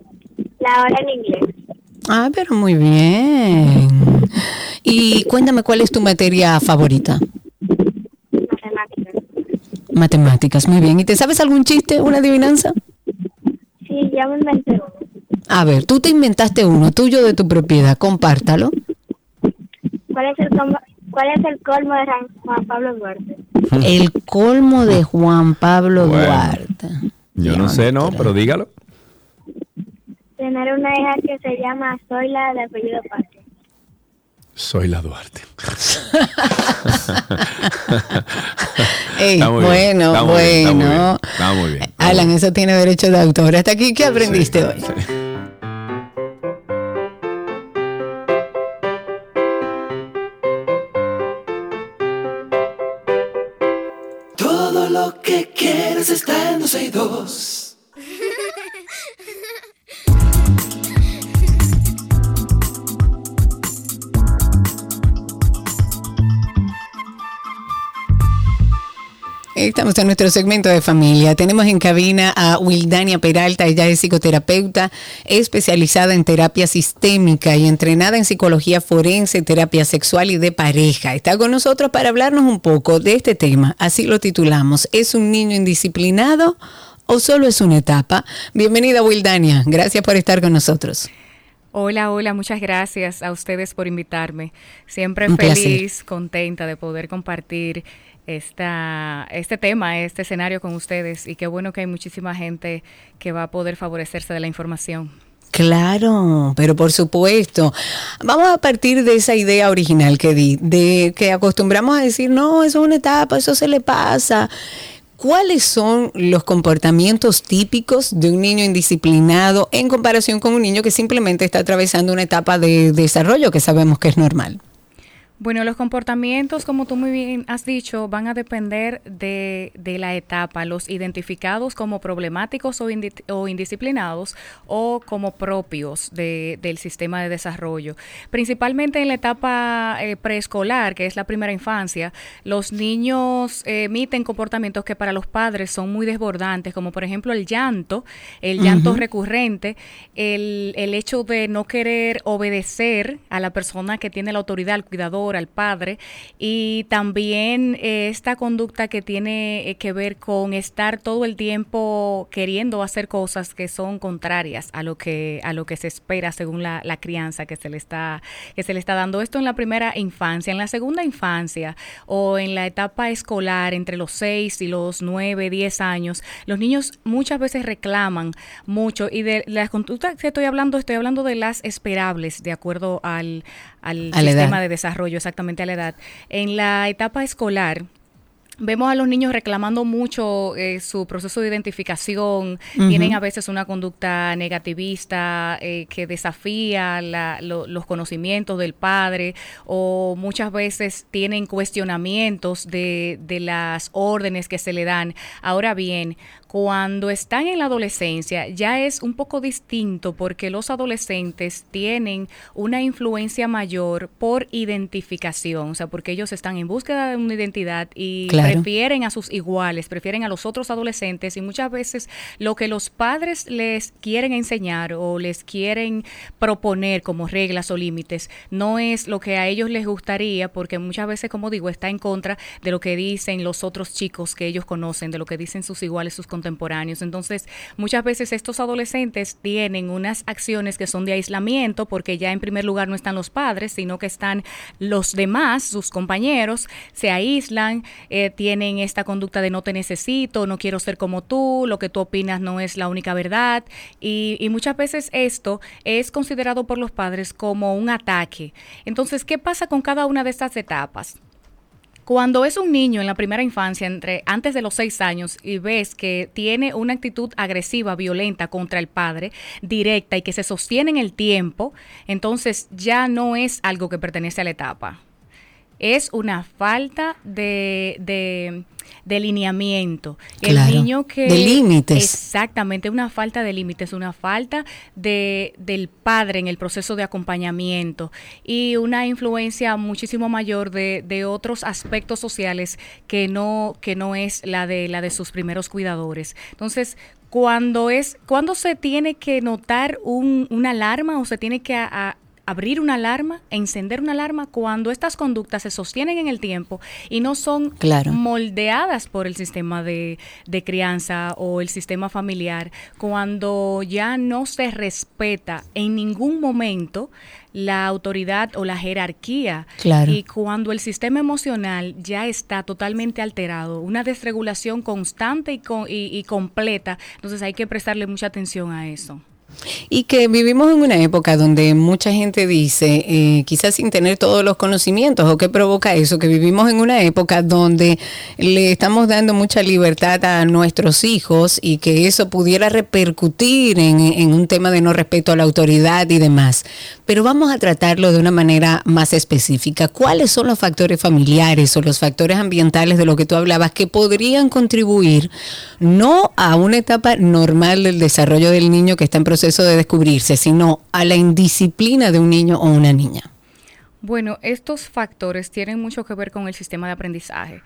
la hora en inglés. Ah, pero muy bien. Y cuéntame, ¿cuál es tu materia favorita? Matemáticas. Matemáticas, muy bien. ¿Y te sabes algún chiste, una adivinanza? Sí, ya me inventé uno. A ver, tú te inventaste uno tuyo de tu propiedad, compártalo. ¿Cuál es el, cuál es el colmo de Juan Pablo Duarte? El colmo de Juan Pablo Duarte. Yo no sé, no, pero dígalo. Tener una hija que se llama Zoila de apellido Parque. Soy la Duarte. bueno, bueno. Está muy bien. Alan, eso tiene derecho de autor. Hasta aquí, ¿qué aprendiste hoy? Todo lo que quieres está en dos. Estamos en nuestro segmento de familia. Tenemos en cabina a Wildania Peralta. Ella es psicoterapeuta especializada en terapia sistémica y entrenada en psicología forense, terapia sexual y de pareja. Está con nosotros para hablarnos un poco de este tema. Así lo titulamos. ¿Es un niño indisciplinado o solo es una etapa? Bienvenida Wildania. Gracias por estar con nosotros. Hola, hola, muchas gracias a ustedes por invitarme. Siempre feliz, contenta de poder compartir esta, este tema, este escenario con ustedes y qué bueno que hay muchísima gente que va a poder favorecerse de la información. Claro, pero por supuesto. Vamos a partir de esa idea original que di, de que acostumbramos a decir, no, eso es una etapa, eso se le pasa. ¿Cuáles son los comportamientos típicos de un niño indisciplinado en comparación con un niño que simplemente está atravesando una etapa de desarrollo que sabemos que es normal? Bueno, los comportamientos, como tú muy bien has dicho, van a depender de, de la etapa, los identificados como problemáticos o, o indisciplinados o como propios de, del sistema de desarrollo. Principalmente en la etapa eh, preescolar, que es la primera infancia, los niños emiten comportamientos que para los padres son muy desbordantes, como por ejemplo el llanto, el llanto recurrente, el, el hecho de no querer obedecer a la persona que tiene la autoridad, al cuidador, al padre, y también eh, esta conducta que tiene eh, que ver con estar todo el tiempo queriendo hacer cosas que son contrarias a lo que, a lo que se espera según la, la crianza que se le está, que se le está dando. Esto en la primera infancia. En la segunda infancia o en la etapa escolar, entre los 6 y los 9, 10 años, los niños muchas veces reclaman mucho y de las conductas que estoy hablando, estoy hablando de las esperables de acuerdo al, al sistema de desarrollo, exactamente a la edad. En la etapa escolar, Vemos a los niños reclamando mucho eh, su proceso de identificación, tienen a veces una conducta negativista eh, que desafía los conocimientos del padre o muchas veces tienen cuestionamientos de, de las órdenes que se le dan. Ahora bien, cuando están en la adolescencia ya es un poco distinto porque los adolescentes tienen una influencia mayor por identificación, o sea, porque ellos están en búsqueda de una identidad y prefieren a sus iguales, prefieren a los otros adolescentes y muchas veces lo que los padres les quieren enseñar o les quieren proponer como reglas o límites no es lo que a ellos les gustaría porque muchas veces, como digo, está en contra de lo que dicen los otros chicos que ellos conocen, de lo que dicen sus iguales, sus contemporáneos. Entonces, muchas veces estos adolescentes tienen unas acciones que son de aislamiento porque ya en primer lugar no están los padres, sino que están los demás, sus compañeros, se aíslan, eh, tienen esta conducta de no te necesito, no quiero ser como tú, lo que tú opinas no es la única verdad. Y, y muchas veces esto es considerado por los padres como un ataque. Entonces, ¿qué pasa con cada una de estas etapas? Cuando es un niño en la primera infancia, entre antes de los seis años, y ves que tiene una actitud agresiva, violenta contra el padre, directa y que se sostiene en el tiempo, entonces ya no es algo que pertenece a la etapa. Es una falta de, de de lineamiento. el niño que... De límites. Exactamente, una falta de límites, una falta de, del padre en el proceso de acompañamiento y una influencia muchísimo mayor de, de otros aspectos sociales que no, que no es la de, la de sus primeros cuidadores. Entonces, cuando es, cuando se tiene que notar un, una alarma o se tiene que abrir una alarma, encender una alarma cuando estas conductas se sostienen en el tiempo y no son moldeadas por el sistema de, crianza o el sistema familiar, cuando ya no se respeta en ningún momento la autoridad o la jerarquía y cuando el sistema emocional ya está totalmente alterado, una desregulación constante y, y completa, entonces hay que prestarle mucha atención a eso. Y que vivimos en una época donde mucha gente dice, eh, quizás sin tener todos los conocimientos, o qué provoca eso, que vivimos en una época donde le estamos dando mucha libertad a nuestros hijos y que eso pudiera repercutir en, en un tema de no respeto a la autoridad y demás. Pero vamos a tratarlo de una manera más específica. ¿Cuáles son los factores familiares o los factores ambientales de lo que tú hablabas que podrían contribuir no a una etapa normal del desarrollo del niño que está en proceso de descubrirse, sino a la indisciplina de un niño o una niña? Bueno, estos factores tienen mucho que ver con el sistema de aprendizaje.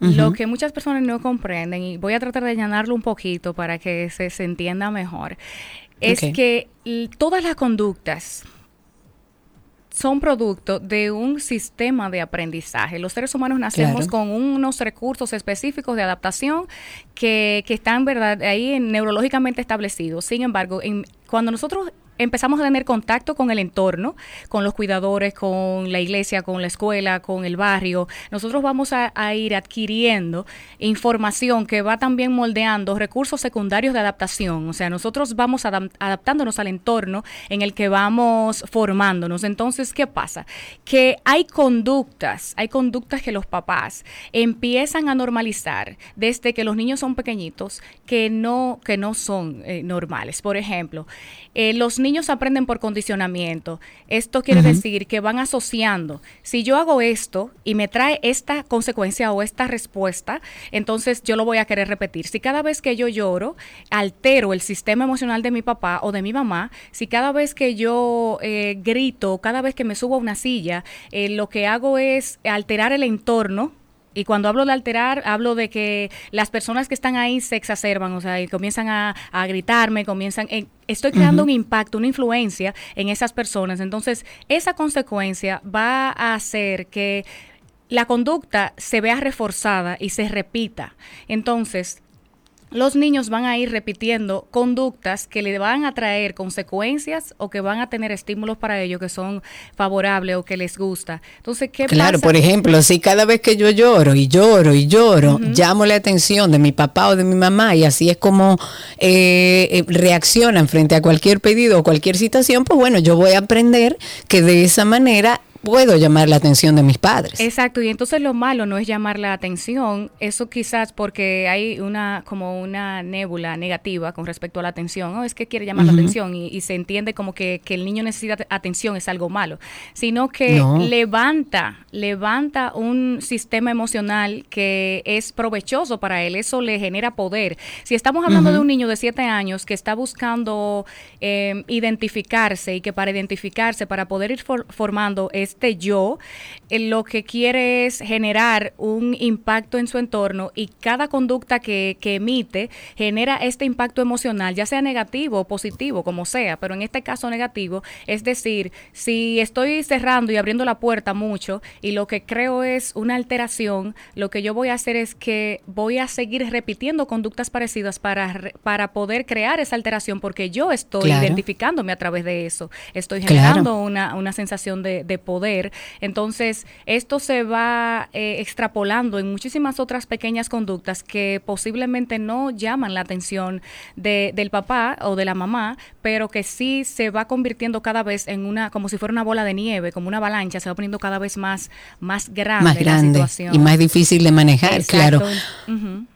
Lo que muchas personas no comprenden, y voy a tratar de allanarlo un poquito para que se, se entienda mejor, es que todas las conductas son producto de un sistema de aprendizaje. Los seres humanos nacemos con unos recursos específicos de adaptación que, que están verdad ahí neurológicamente establecidos. Sin embargo, en, cuando nosotros empezamos a tener contacto con el entorno, con los cuidadores, con la iglesia, con la escuela, con el barrio, nosotros vamos a, ir adquiriendo información que va también moldeando recursos secundarios de adaptación. O sea, nosotros vamos adaptándonos al entorno en el que vamos formándonos. Entonces, ¿qué pasa? Que hay conductas, hay conductas que los papás empiezan a normalizar desde que los niños son pequeñitos que no, que no son eh, normales. Por ejemplo, eh, los niños aprenden por condicionamiento. Esto quiere decir que van asociando. Si yo hago esto y me trae esta consecuencia o esta respuesta, entonces yo lo voy a querer repetir. Si cada vez que yo lloro, altero el sistema emocional de mi papá o de mi mamá, si cada vez que yo eh, grito, cada vez que me subo a una silla, eh, lo que hago es alterar el entorno Y cuando hablo de alterar, hablo de que las personas que están ahí se exacerban, o sea, y comienzan a, a gritarme, comienzan... eh, estoy creando un impacto, una influencia en esas personas. Entonces, esa consecuencia va a hacer que la conducta se vea reforzada y se repita. Entonces, los niños van a ir repitiendo conductas que le van a traer consecuencias o que van a tener estímulos para ellos que son favorables o que les gusta. Entonces, ¿qué Claro, pasa? por ejemplo, si cada vez que yo lloro y lloro y lloro, llamo la atención de mi papá o de mi mamá y así es como eh, eh, reaccionan frente a cualquier pedido o cualquier situación, pues bueno, yo voy a aprender que de esa manera puedo llamar la atención de mis padres. Exacto, y entonces lo malo no es llamar la atención, eso quizás porque hay una como una nébula negativa con respecto a la atención, oh, es que quiere llamar la atención y, y se entiende como que, que el niño necesita te- atención es algo malo, sino que No. levanta, levanta un sistema emocional que es provechoso para él, eso le genera poder. Si estamos hablando de un niño de 7 años que está buscando eh, identificarse y que para identificarse, para poder ir for- formando este yo, lo que quiere es generar un impacto en su entorno y cada conducta que, que emite genera este impacto emocional, ya sea negativo o positivo, como sea, pero en este caso negativo, es decir, si estoy cerrando y abriendo la puerta mucho y lo que creo es una alteración, lo que yo voy a hacer es que voy a seguir repitiendo conductas parecidas para, para poder crear esa alteración porque yo estoy Claro. identificándome a través de eso, estoy Claro. generando una, una sensación de, de poder. Entonces, esto se va eh, extrapolando en muchísimas otras pequeñas conductas que posiblemente no llaman la atención de- del papá o de la mamá, pero que sí se va convirtiendo cada vez en una, como si fuera una bola de nieve, como una avalancha, se va poniendo cada vez más, más grande, más la grande situación. y más difícil de manejar, Exacto. claro.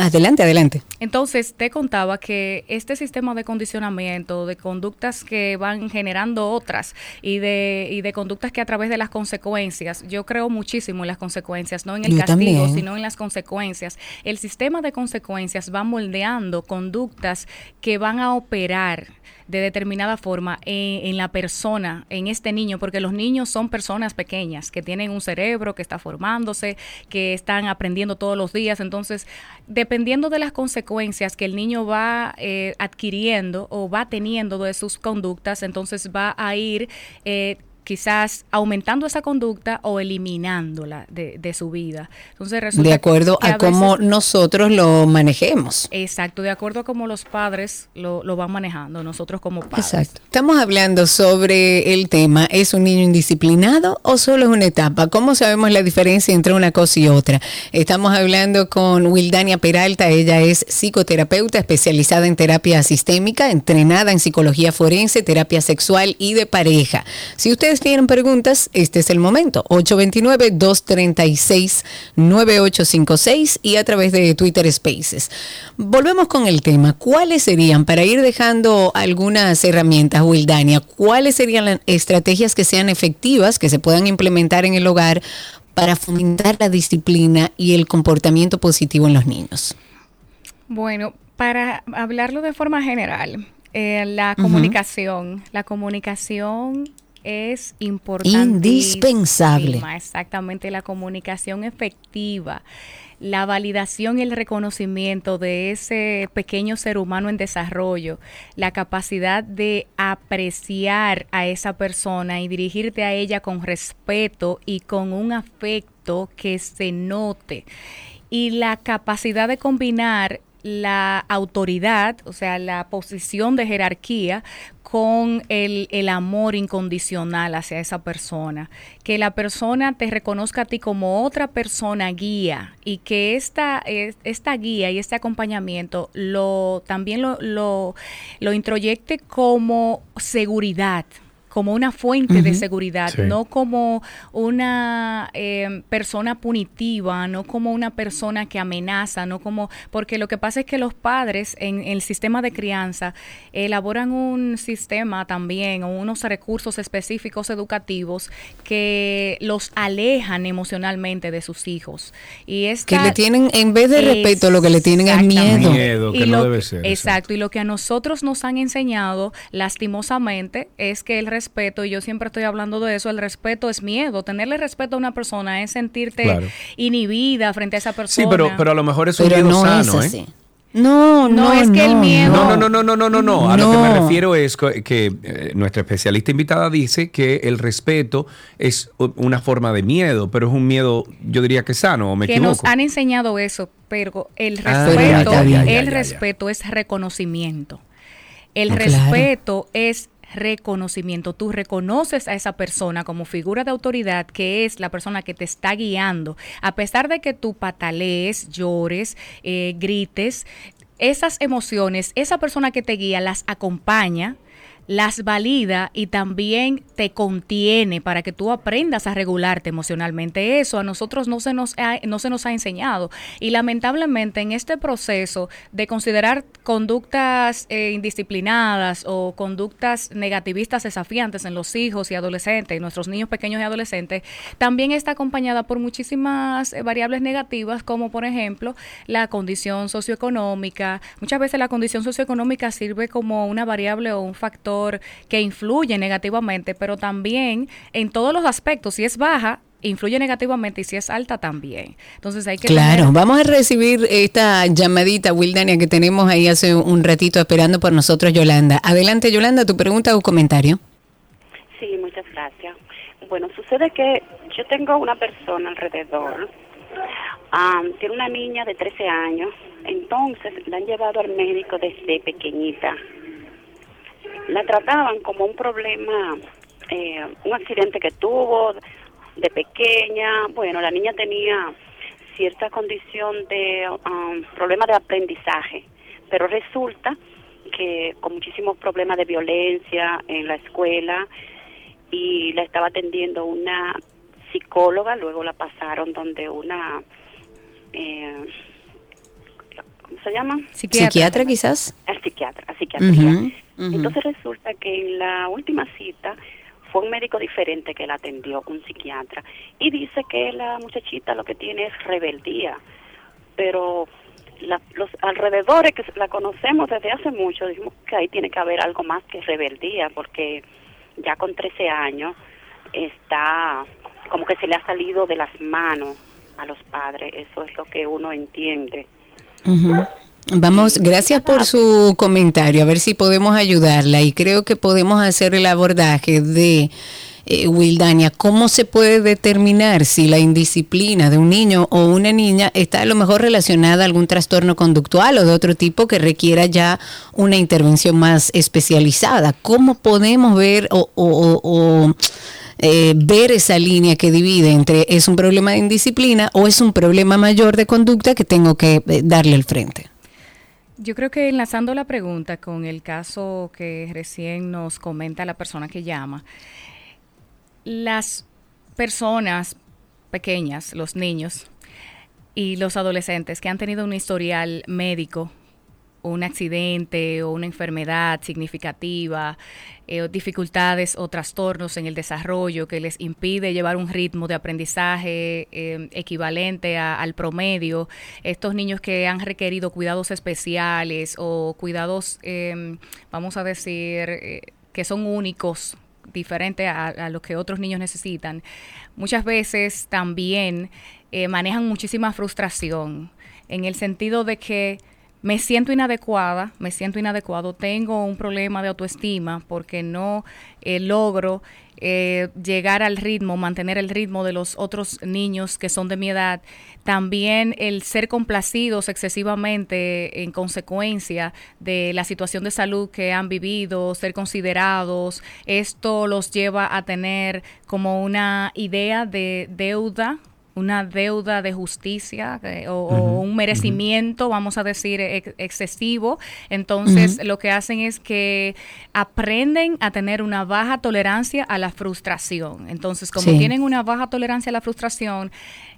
Adelante, adelante. Entonces, te contaba que este sistema de condicionamiento, de conductas que van generando otras y de, y de conductas que a través de las consecuencias, yo creo muchísimo en las consecuencias, no en el Yo castigo, también. sino en las consecuencias. El sistema de consecuencias va moldeando conductas que van a operar de determinada forma en, en la persona, en este niño, porque los niños son personas pequeñas que tienen un cerebro que está formándose, que están aprendiendo todos los días. Entonces, dependiendo de las consecuencias que el niño va eh, adquiriendo o va teniendo de sus conductas, entonces va a ir eh, quizás aumentando esa conducta o eliminándola de, de su vida. Entonces resulta De acuerdo que a cómo veces- nosotros lo manejemos. Exacto, de acuerdo a cómo los padres lo, lo van manejando, nosotros como padres. Exacto. Estamos hablando sobre el tema, ¿es un niño indisciplinado o solo es una etapa? ¿Cómo sabemos la diferencia entre una cosa y otra? Estamos hablando con Wildania Peralta, ella es psicoterapeuta especializada en terapia sistémica, entrenada en psicología forense, terapia sexual y de pareja. Si ustedes tienen preguntas, este es el momento. 829-236-9856 y a través de Twitter Spaces. Volvemos con el tema. ¿Cuáles serían, para ir dejando algunas herramientas, Wildania, cuáles serían las estrategias que sean efectivas, que se puedan implementar en el hogar para fomentar la disciplina y el comportamiento positivo en los niños? Bueno, para hablarlo de forma general, eh, la comunicación, la comunicación es importante. Indispensable. Exactamente, la comunicación efectiva, la validación y el reconocimiento de ese pequeño ser humano en desarrollo, la capacidad de apreciar a esa persona y dirigirte a ella con respeto y con un afecto que se note y la capacidad de combinar la autoridad, o sea, la posición de jerarquía con el, el amor incondicional hacia esa persona. Que la persona te reconozca a ti como otra persona guía y que esta, esta guía y este acompañamiento lo, también lo, lo, lo introyecte como seguridad como una fuente de seguridad, Sí. no como una eh, persona punitiva, no como una persona que amenaza, no como porque lo que pasa es que los padres en, el sistema de crianza elaboran un sistema también o unos recursos específicos educativos que los alejan emocionalmente de sus hijos y Que esta- le tienen, en vez de respeto, lo que le tienen es miedo. Que Y no lo debe ser, Exacto, y lo que a nosotros nos han enseñado, lastimosamente, es que el respeto, y yo siempre estoy hablando de eso, el respeto es miedo. Tenerle respeto a una persona es sentirte Claro. inhibida frente a esa persona. Sí, pero, pero a lo mejor es un Pero miedo no es sano, ¿eh? No, no, No, es que el miedo- No, no, no, no, no, no, no. A lo que me refiero es que eh, nuestra especialista invitada dice que el respeto es una forma de miedo, pero es un miedo, yo diría que sano, o me que equivoco. nos han enseñado eso, pero el Ah, respeto, ya, ya, ya, el respeto es reconocimiento. El claro. respeto es reconocimiento. Tú reconoces a esa persona como figura de autoridad que es la persona que te está guiando. A pesar de que tú patalees, llores, eh, grites, esas emociones, esa persona que te guía las acompaña las valida y también te contiene para que tú aprendas a regularte emocionalmente. Eso a nosotros no se nos ha, no se nos ha enseñado. Y lamentablemente en este proceso de considerar conductas eh, indisciplinadas o conductas negativistas desafiantes en los hijos y adolescentes, nuestros niños pequeños y adolescentes, también está acompañada por muchísimas eh, variables negativas, como por ejemplo la condición socioeconómica. Muchas veces la condición socioeconómica sirve como una variable o un factor que influye negativamente, pero también en todos los aspectos, si es baja, influye negativamente y si es alta también. Entonces hay que Claro, tener- vamos a recibir esta llamadita, Wildania, que tenemos ahí hace un ratito esperando por nosotros, Yolanda. Adelante, Yolanda, tu pregunta o comentario. Sí, muchas gracias. Bueno, sucede que yo tengo una persona alrededor, am, tiene una niña de 13 años, entonces la han llevado al médico desde pequeñita. La trataban como un problema, eh, un accidente que tuvo de pequeña. Bueno, la niña tenía cierta condición de am, problema de aprendizaje, pero resulta que con muchísimos problemas de violencia en la escuela y la estaba atendiendo una psicóloga, luego la pasaron donde una, eh, ¿cómo se llama? Psiquiatra, quizás. Al psiquiatra, a psiquiatría. Entonces resulta que en la última cita fue un médico diferente que la atendió, un psiquiatra, y dice que la muchachita lo que tiene es rebeldía, pero la- los alrededores que la conocemos desde hace mucho, dijimos que ahí tiene que haber algo más que rebeldía, porque ya con 13 años está como que se le ha salido de las manos a los padres, eso es lo que uno entiende. Ujú. Vamos, gracias por su comentario, a ver si podemos ayudarla y creo que podemos hacer el abordaje de eh, Wildania, cómo se puede determinar si la indisciplina de un niño o una niña está a lo mejor relacionada a algún trastorno conductual o de otro tipo que requiera ya una intervención más especializada. ¿Cómo podemos ver o, o- eh, ver esa línea que divide entre es un problema de indisciplina o es un problema mayor de conducta que tengo que eh, darle al frente? Yo creo que enlazando la pregunta con el caso que recién nos comenta la persona que llama, las personas pequeñas, los niños y los adolescentes que han tenido un historial médico, un accidente o una enfermedad significativa, eh, dificultades o trastornos en el desarrollo que les impide llevar un ritmo de aprendizaje eh, equivalente a- al promedio, estos niños que han requerido cuidados especiales o cuidados, eh, vamos a decir, eh, que son únicos diferente a, a lo que otros niños necesitan, muchas veces también manejan muchísima frustración en el sentido de que me siento inadecuada, me siento inadecuado, tengo un problema de autoestima porque no eh, logro eh, llegar al ritmo, mantener el ritmo de los otros niños que son de mi edad. También el ser complacidos excesivamente en consecuencia de la situación de salud que han vivido, ser considerados, esto los lleva a tener como una idea de deuda una deuda de justicia eh, o, un merecimiento, vamos a decir, ex- excesivo. Entonces, lo que hacen es que aprenden a tener una baja tolerancia a la frustración. Entonces, como Sí. tienen una baja tolerancia a la frustración,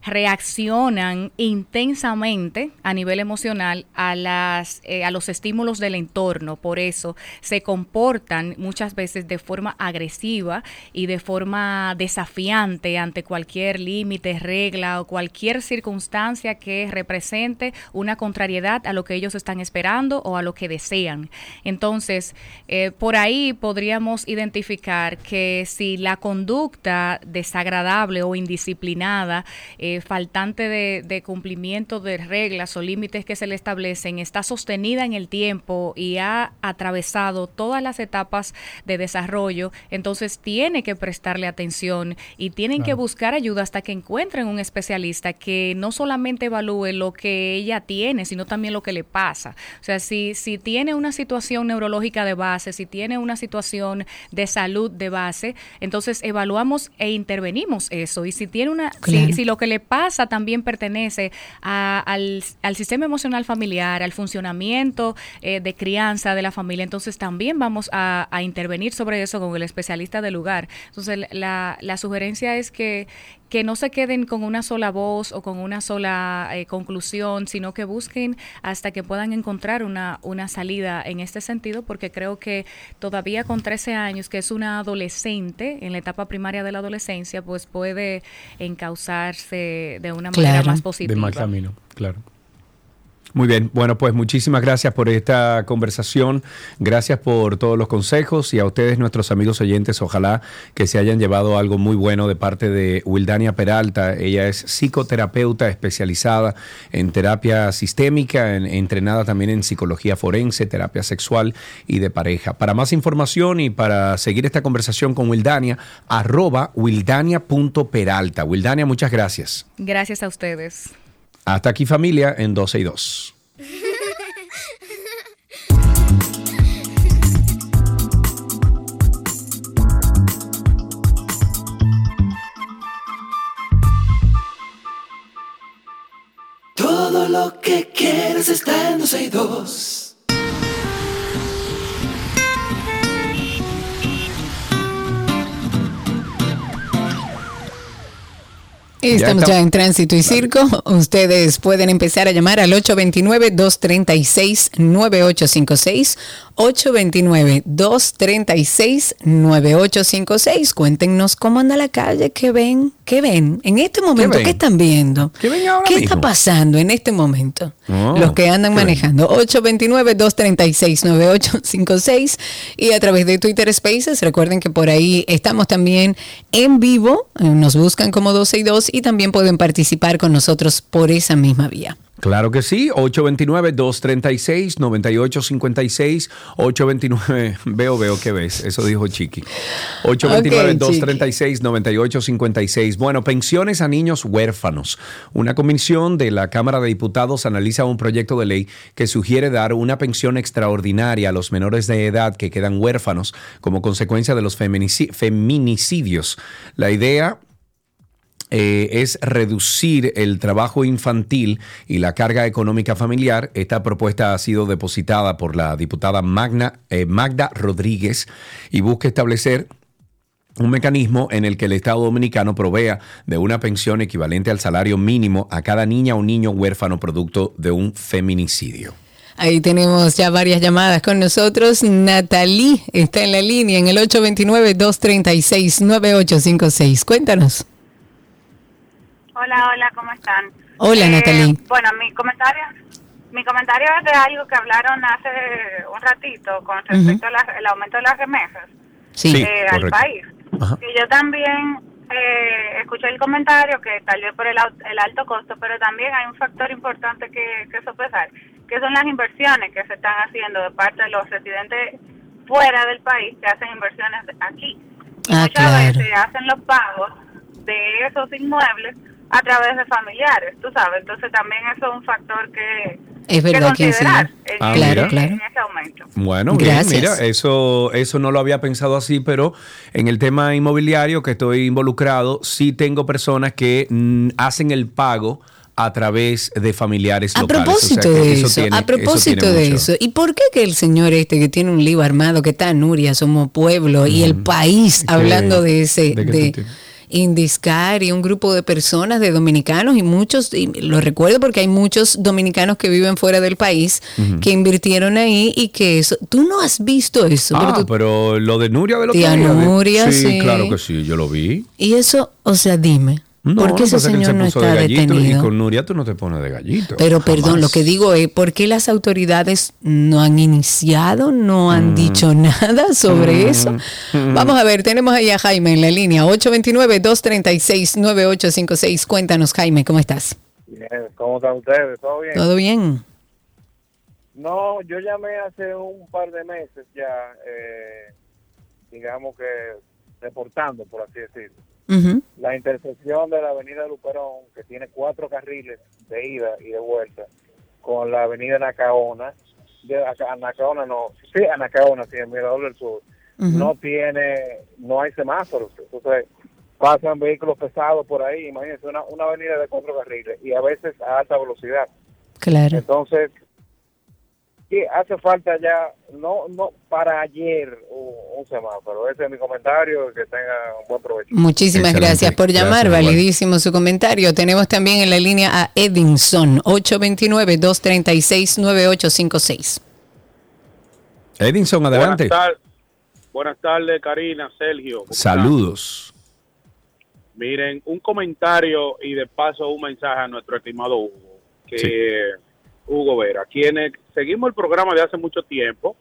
reaccionan intensamente a nivel emocional a las eh, a los estímulos del entorno por eso se comportan muchas veces de forma agresiva y de forma desafiante ante cualquier límite regla o cualquier circunstancia que represente una contrariedad a lo que ellos están esperando o a lo que desean. Entonces, eh, por ahí podríamos identificar que si la conducta desagradable o indisciplinada, eh, faltante de, de cumplimiento de reglas o límites que se le establecen, está sostenida en el tiempo y ha atravesado todas las etapas de desarrollo, entonces tiene que prestarle atención y tienen que buscar ayuda hasta que encuentren un especialista que no solamente evalúe lo que ella tiene, sino también lo que le pasa. O sea, si, si tiene una situación neurológica de base, si tiene una situación de salud de base, entonces evaluamos e intervenimos eso. Y si tiene una, si, si lo que le pasa también pertenece al, al sistema emocional familiar, al funcionamiento eh, de crianza de la familia, entonces también vamos a, a intervenir sobre eso con el especialista del lugar. Entonces la, la sugerencia es que, que no se queden con una sola voz o con una sola eh, conclusión, sino que busquen hasta que puedan encontrar una, una salida en este sentido, porque creo que todavía con 13 años, que es una adolescente en la etapa primaria de la adolescencia, pues puede encauzarse de una manera Claro. más De positiva. mal camino, claro. Muy bien, bueno, pues muchísimas gracias por esta conversación, gracias por todos los consejos y a ustedes, nuestros amigos oyentes, ojalá que se hayan llevado algo muy bueno de parte de Wildania Peralta. Ella es psicoterapeuta especializada en terapia sistémica, en- entrenada también en psicología forense, terapia sexual y de pareja. Para más información y para seguir esta conversación con Wildania, arroba wildania.peralta. Wildania, muchas gracias. Gracias a ustedes. Hasta aquí familia en 12 y 2. Todo lo que quieres está en 12 y 2. Estamos está- ya en tránsito y circo. Ustedes pueden empezar a llamar al 829-236-9856. 829-236-9856. Cuéntenos cómo anda la calle, qué ven, qué ven. En este momento, ¿qué, ven? están viendo? ¿Qué ven ahora ¿Qué mismo? está pasando en este momento? Oh, Los que andan ¿qué manejando. 829-236-9856. Y a través de Twitter Spaces, recuerden que por ahí estamos también en vivo. Eh, Nos buscan como 12 y 2 y también pueden participar con nosotros por esa misma vía. Claro que sí, 829-236-9856, 829, veo, veo que ves, eso dijo Chiqui. 829-236-9856. Bueno, pensiones a niños huérfanos. Una comisión de la Cámara de Diputados analiza un proyecto de ley que sugiere dar una pensión extraordinaria a los menores de edad que quedan huérfanos como consecuencia de los feminici- feminicidios. La idea eh, es reducir el trabajo infantil y la carga económica familiar. Esta propuesta ha sido depositada por la diputada Magna, eh, Magda Rodríguez y busca establecer un mecanismo en el que el Estado dominicano provea de una pensión equivalente al salario mínimo a cada niña o niño huérfano producto de un feminicidio. Ahí tenemos ya varias llamadas con nosotros. Natalie está en la línea en el 829-236-9856. Cuéntanos. Hola, hola, ¿cómo están? Hola, Eh, Natalie. Bueno, mi comentario, mi comentario es de algo que hablaron hace un ratito con respecto al aumento de las remesas Sí. Sí, eh, al país. Ajá. Que yo también eh, escuché el comentario que tal vez por el, el alto costo, pero también hay un factor importante que, que sopesar, que son las inversiones que se están haciendo de parte de los residentes fuera del país que hacen inversiones aquí. Y Ah, muchas claro. veces hacen los pagos de esos inmuebles a través de familiares, tú sabes. Entonces también eso es un factor que, Es verdad que sí. considerar en, Ah. Claro, en ese aumento. Bueno, bien, Gracias. mira, eso, eso no lo había pensado así, pero en el tema inmobiliario que estoy involucrado, sí tengo personas que mm, hacen el pago a través de familiares A locales. O sea, propósito que de eso, tiene- a propósito de mucho. eso, ¿y por qué que el señor este que tiene un lío armado, que está en Nuria, somos pueblo, y el país, ¿Qué- hablando de ese, de? Indiscar y un grupo de personas, de dominicanos, y muchos, y lo recuerdo porque hay muchos dominicanos que viven fuera del país, que invirtieron ahí y que eso, tú no has visto eso, pero Ah, tú- pero lo de Nuria de lo que Nuria, sí. claro que sí, yo lo vi. y eso, o sea, dime, No, ¿Por qué lo que ese señor no se está de detenido? Y con Nuria tú no te pones de gallito. Pero perdón, lo que digo es, ¿por qué las autoridades no han iniciado, no Mm. han dicho nada sobre eso? Vamos a ver, tenemos ahí a Jaime en la línea, 829-236-9856. Cuéntanos, Jaime, ¿cómo estás? Bien, ¿cómo están ustedes? ¿Todo bien? ¿Todo bien? No, yo llamé hace un par de meses ya, eh, digamos que reportando, por así decirlo, La intersección de la avenida Luperón, que tiene cuatro carriles de ida y de vuelta, con la avenida Nacaona, de Aca- Anacaona no, sí, Anacaona, sí, en Mirador del Sur, no tiene, no hay semáforos, entonces pasan vehículos pesados por ahí, imagínense, una, una avenida de cuatro carriles y a veces a alta velocidad. Claro. Entonces, sí, hace falta ya, no no para ayer un, un semáforo. Ese es mi comentario, que tenga un buen provecho. Muchísimas Excelente. gracias por llamar, Gracias, igual. validísimo su comentario. Tenemos también en la línea a Edinson, 829-236-9856. Edinson, adelante. Buenas, tar- buenas tardes, Karina, Sergio. ¿Cómo Saludos. están? Miren, un comentario y de paso un mensaje a nuestro estimado Hugo, que Hugo Vera, quienes seguimos el programa de hace mucho tiempo,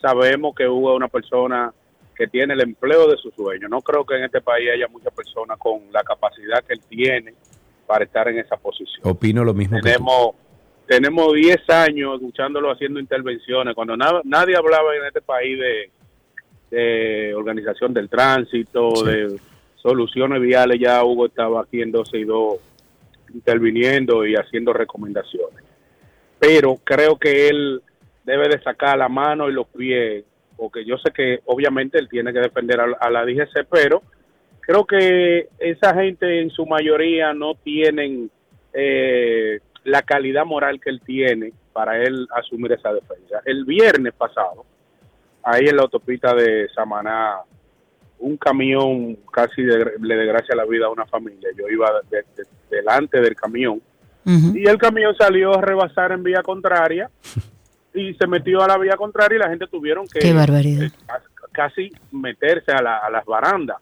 sabemos que Hugo es una persona que tiene el empleo de su sueño. No creo que en este país haya muchas personas con la capacidad que él tiene para estar en esa posición. Opino lo mismo que tú. Tenemos tenemos 10 años escuchándolo haciendo intervenciones, cuando na- nadie hablaba en este país de, de organización del tránsito, Sí. de soluciones viales, ya Hugo estaba aquí en 12 y 2 interviniendo y haciendo recomendaciones. Pero creo que él debe de sacar la mano y los pies, porque yo sé que obviamente él tiene que defender a, la DGC, pero creo que esa gente en su mayoría no tienen eh, la calidad moral que él tiene para él asumir esa defensa. El viernes pasado, ahí en la autopista de Samaná, un camión casi le desgracia la vida a una familia. Yo iba de- de- delante del camión Y el camión salió a rebasar en vía contraria y se metió a la vía contraria y la gente tuvieron que Qué barbaridad. eh, casi meterse a, la- a las barandas.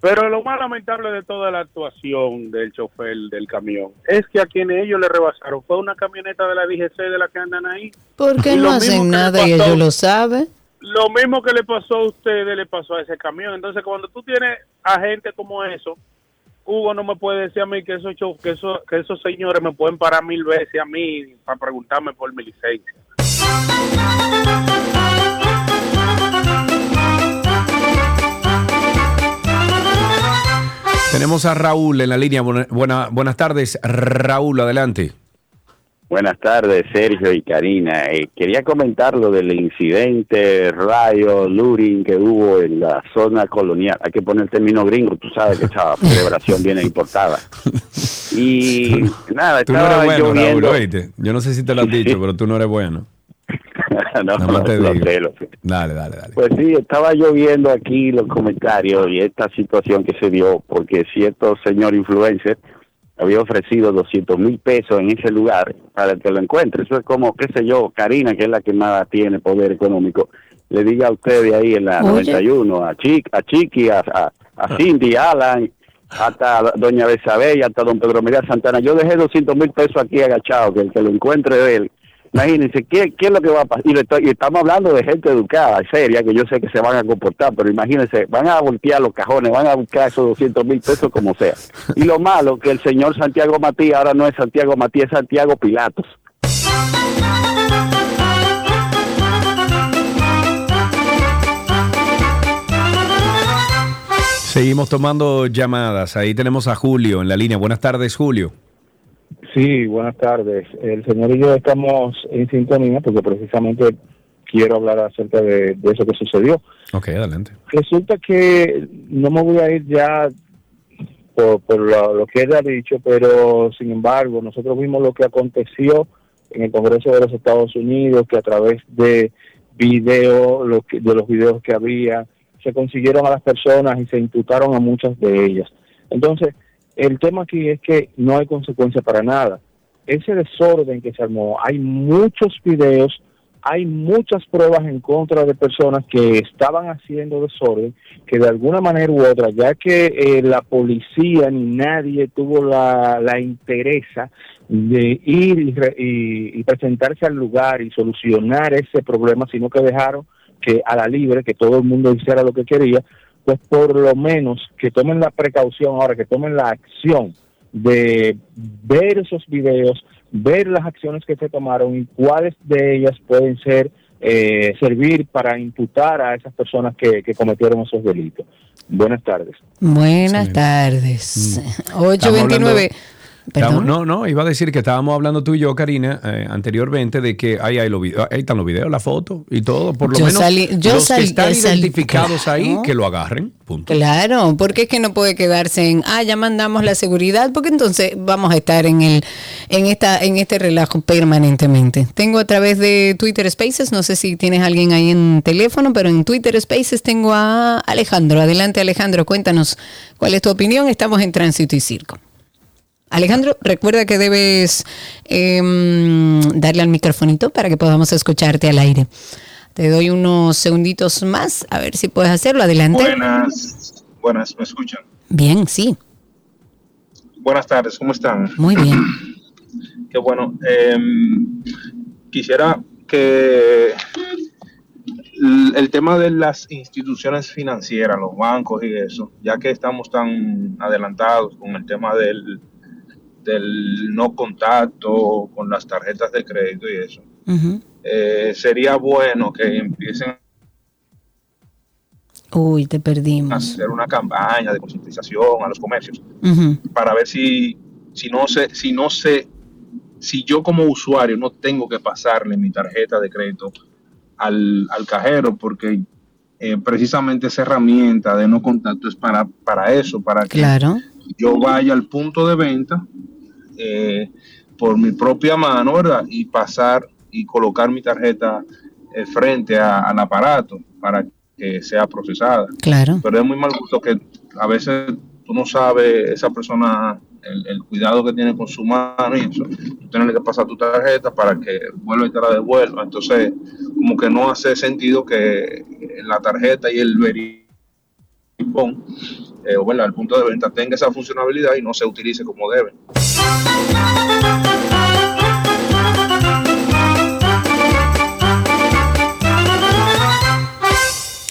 Pero lo más lamentable de toda la actuación del chofer del camión es que a quienes ellos le rebasaron fue una camioneta de la DGC de la que andan ahí. ¿Por qué Y no hacen nada y ellos lo saben? Lo mismo que le pasó a ustedes le pasó a ese camión. Entonces, cuando tú tienes a gente como eso, Hugo no me puede decir a mí que esos, que esos, que esos señores me pueden parar mil veces a mí para preguntarme por mi licencia. Tenemos a Raúl en la línea. Buena- buenas tardes, Raúl, adelante. Buenas tardes, Sergio y Karina. Eh, quería comentar lo del incidente rayo Luring que hubo en la zona colonial. Hay que poner el término gringo, tú sabes que esa celebración viene importada. Y nada, Tú no estaba eres bueno, Raúl, lloviendo. oíste. Yo no sé si te lo han dicho, pero tú no eres bueno. no, Nada más te lo digo. sé, lo sé. Dale, dale, dale. Pues sí, estaba lloviendo aquí los comentarios y esta situación que se dio porque cierto señor influencer había ofrecido 200 mil pesos en ese lugar para que lo encuentre. Eso es como, qué sé yo, Karina, que es la que más tiene poder económico, le diga a ustedes ahí en la Oye. 91, a, Chic, a Chiqui, a, a, a Cindy, a Alan, hasta doña Besabel, hasta don Pedro María Santana. Yo dejé 200 mil pesos aquí agachado, que el que lo encuentre de él. Imagínense, ¿qué, ¿qué es lo que va a pasar? Y, estamos hablando de gente educada, seria, que yo sé que se van a comportar, pero imagínense, van a voltear los cajones, van a buscar esos 200 mil pesos como sea. Y lo malo, que el señor Santiago Matías ahora no es Santiago Matías, es Santiago Pilatos. Seguimos tomando llamadas. Ahí tenemos a Julio en la línea. Buenas tardes, Julio. Sí, buenas tardes. El señor y yo estamos en sintonía porque precisamente quiero hablar acerca de, de eso que sucedió. Ok, adelante. Resulta que no me voy a ir ya por, por lo, lo que él ha dicho, pero sin embargo nosotros vimos lo que aconteció en el Congreso de los Estados Unidos, que a través de video, lo que, de los videos que había, se consiguieron a las personas y se imputaron a muchas de ellas. Entonces, el tema aquí es que no hay consecuencia para nada. Ese desorden que se armó, hay muchos videos hay muchas pruebas en contra de personas que estaban haciendo desorden, que de alguna manera u otra, ya que eh, la policía ni nadie tuvo la, la interesa de ir y, re- y- y presentarse al lugar y solucionar ese problema, sino que dejaron que a la libre, que todo el mundo hiciera lo que quería, pues por lo menos que tomen la precaución ahora, que tomen la acción de ver esos videos, ver las acciones que se tomaron y cuáles de ellas pueden ser eh, servir para imputar a esas personas que, que cometieron esos delitos. Buenas tardes. Buenas tardes. Estamos 829. Perdón. no, no, iba a decir que estábamos hablando tú y yo, Karina, eh, anteriormente de que ahí, hay los videos, ahí están los videos, la foto y todo. Por lo Yo menos salí- yo los salí- que están salí- identificados ahí, que lo agarren. Punto. Claro, porque es que no puede quedarse en, ah, ya mandamos la seguridad, porque entonces vamos a estar en el, en esta, en este relajo permanentemente. Tengo a través de Twitter Spaces, no sé si tienes alguien ahí en teléfono, pero en Twitter Spaces tengo a Alejandro. Adelante, Alejandro, cuéntanos cuál es tu opinión. Estamos en tránsito y circo. Alejandro, recuerda que debes em, darle al microfonito para que podamos escucharte al aire. Te doy unos segunditos más, a ver si puedes hacerlo. Adelante. Buenas, buenas, ¿me escuchan? Bien, sí, Buenas tardes, ¿cómo están? muy bien. Qué bueno. em, quisiera que el, el tema de las instituciones financieras, los bancos y eso, ya que estamos tan adelantados con el tema del, del no contacto con las tarjetas de crédito y eso, eh, sería bueno que empiecen Uy, te a perdimos. hacer una campaña de concientización a los comercios para ver si, si no sé, si no sé, si yo como usuario no tengo que pasarle mi tarjeta de crédito al, al cajero, porque eh, precisamente esa herramienta de no contacto es para, para eso, para que Claro. Yo vaya al punto de venta eh, por mi propia mano, ¿verdad? Y pasar y colocar mi tarjeta eh, frente a- al aparato para que sea procesada. Claro. Pero es muy mal gusto que a veces tú no sabes esa persona el, el cuidado que tiene con su mano y eso. Tú tienes que pasar tu tarjeta para que vuelva y te la devuelva. Entonces, como que no hace sentido que la tarjeta y el verifón, eh, o bueno, el punto de venta tenga esa funcionalidad y no se utilice como debe.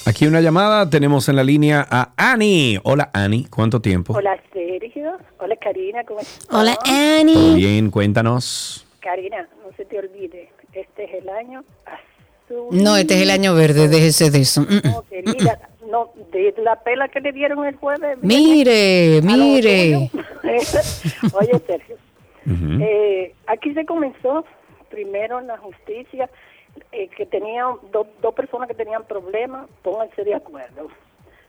Aquí una llamada, tenemos en la línea a Ani. Hola Ani, ¿cuánto tiempo? Hola Sergio, hola Karina, ¿cómo estás? Hola ¿Todo Annie. bien? Cuéntanos. Karina, no se te olvide, este es el año azul. No, este es el año verde, déjese de eso. No, querida, no, de la pela que le dieron el jueves. Mire, mire. Oye Sergio, eh, aquí se comenzó primero en la justicia eh, que tenían do- dos personas que tenían problemas, pónganse de acuerdo.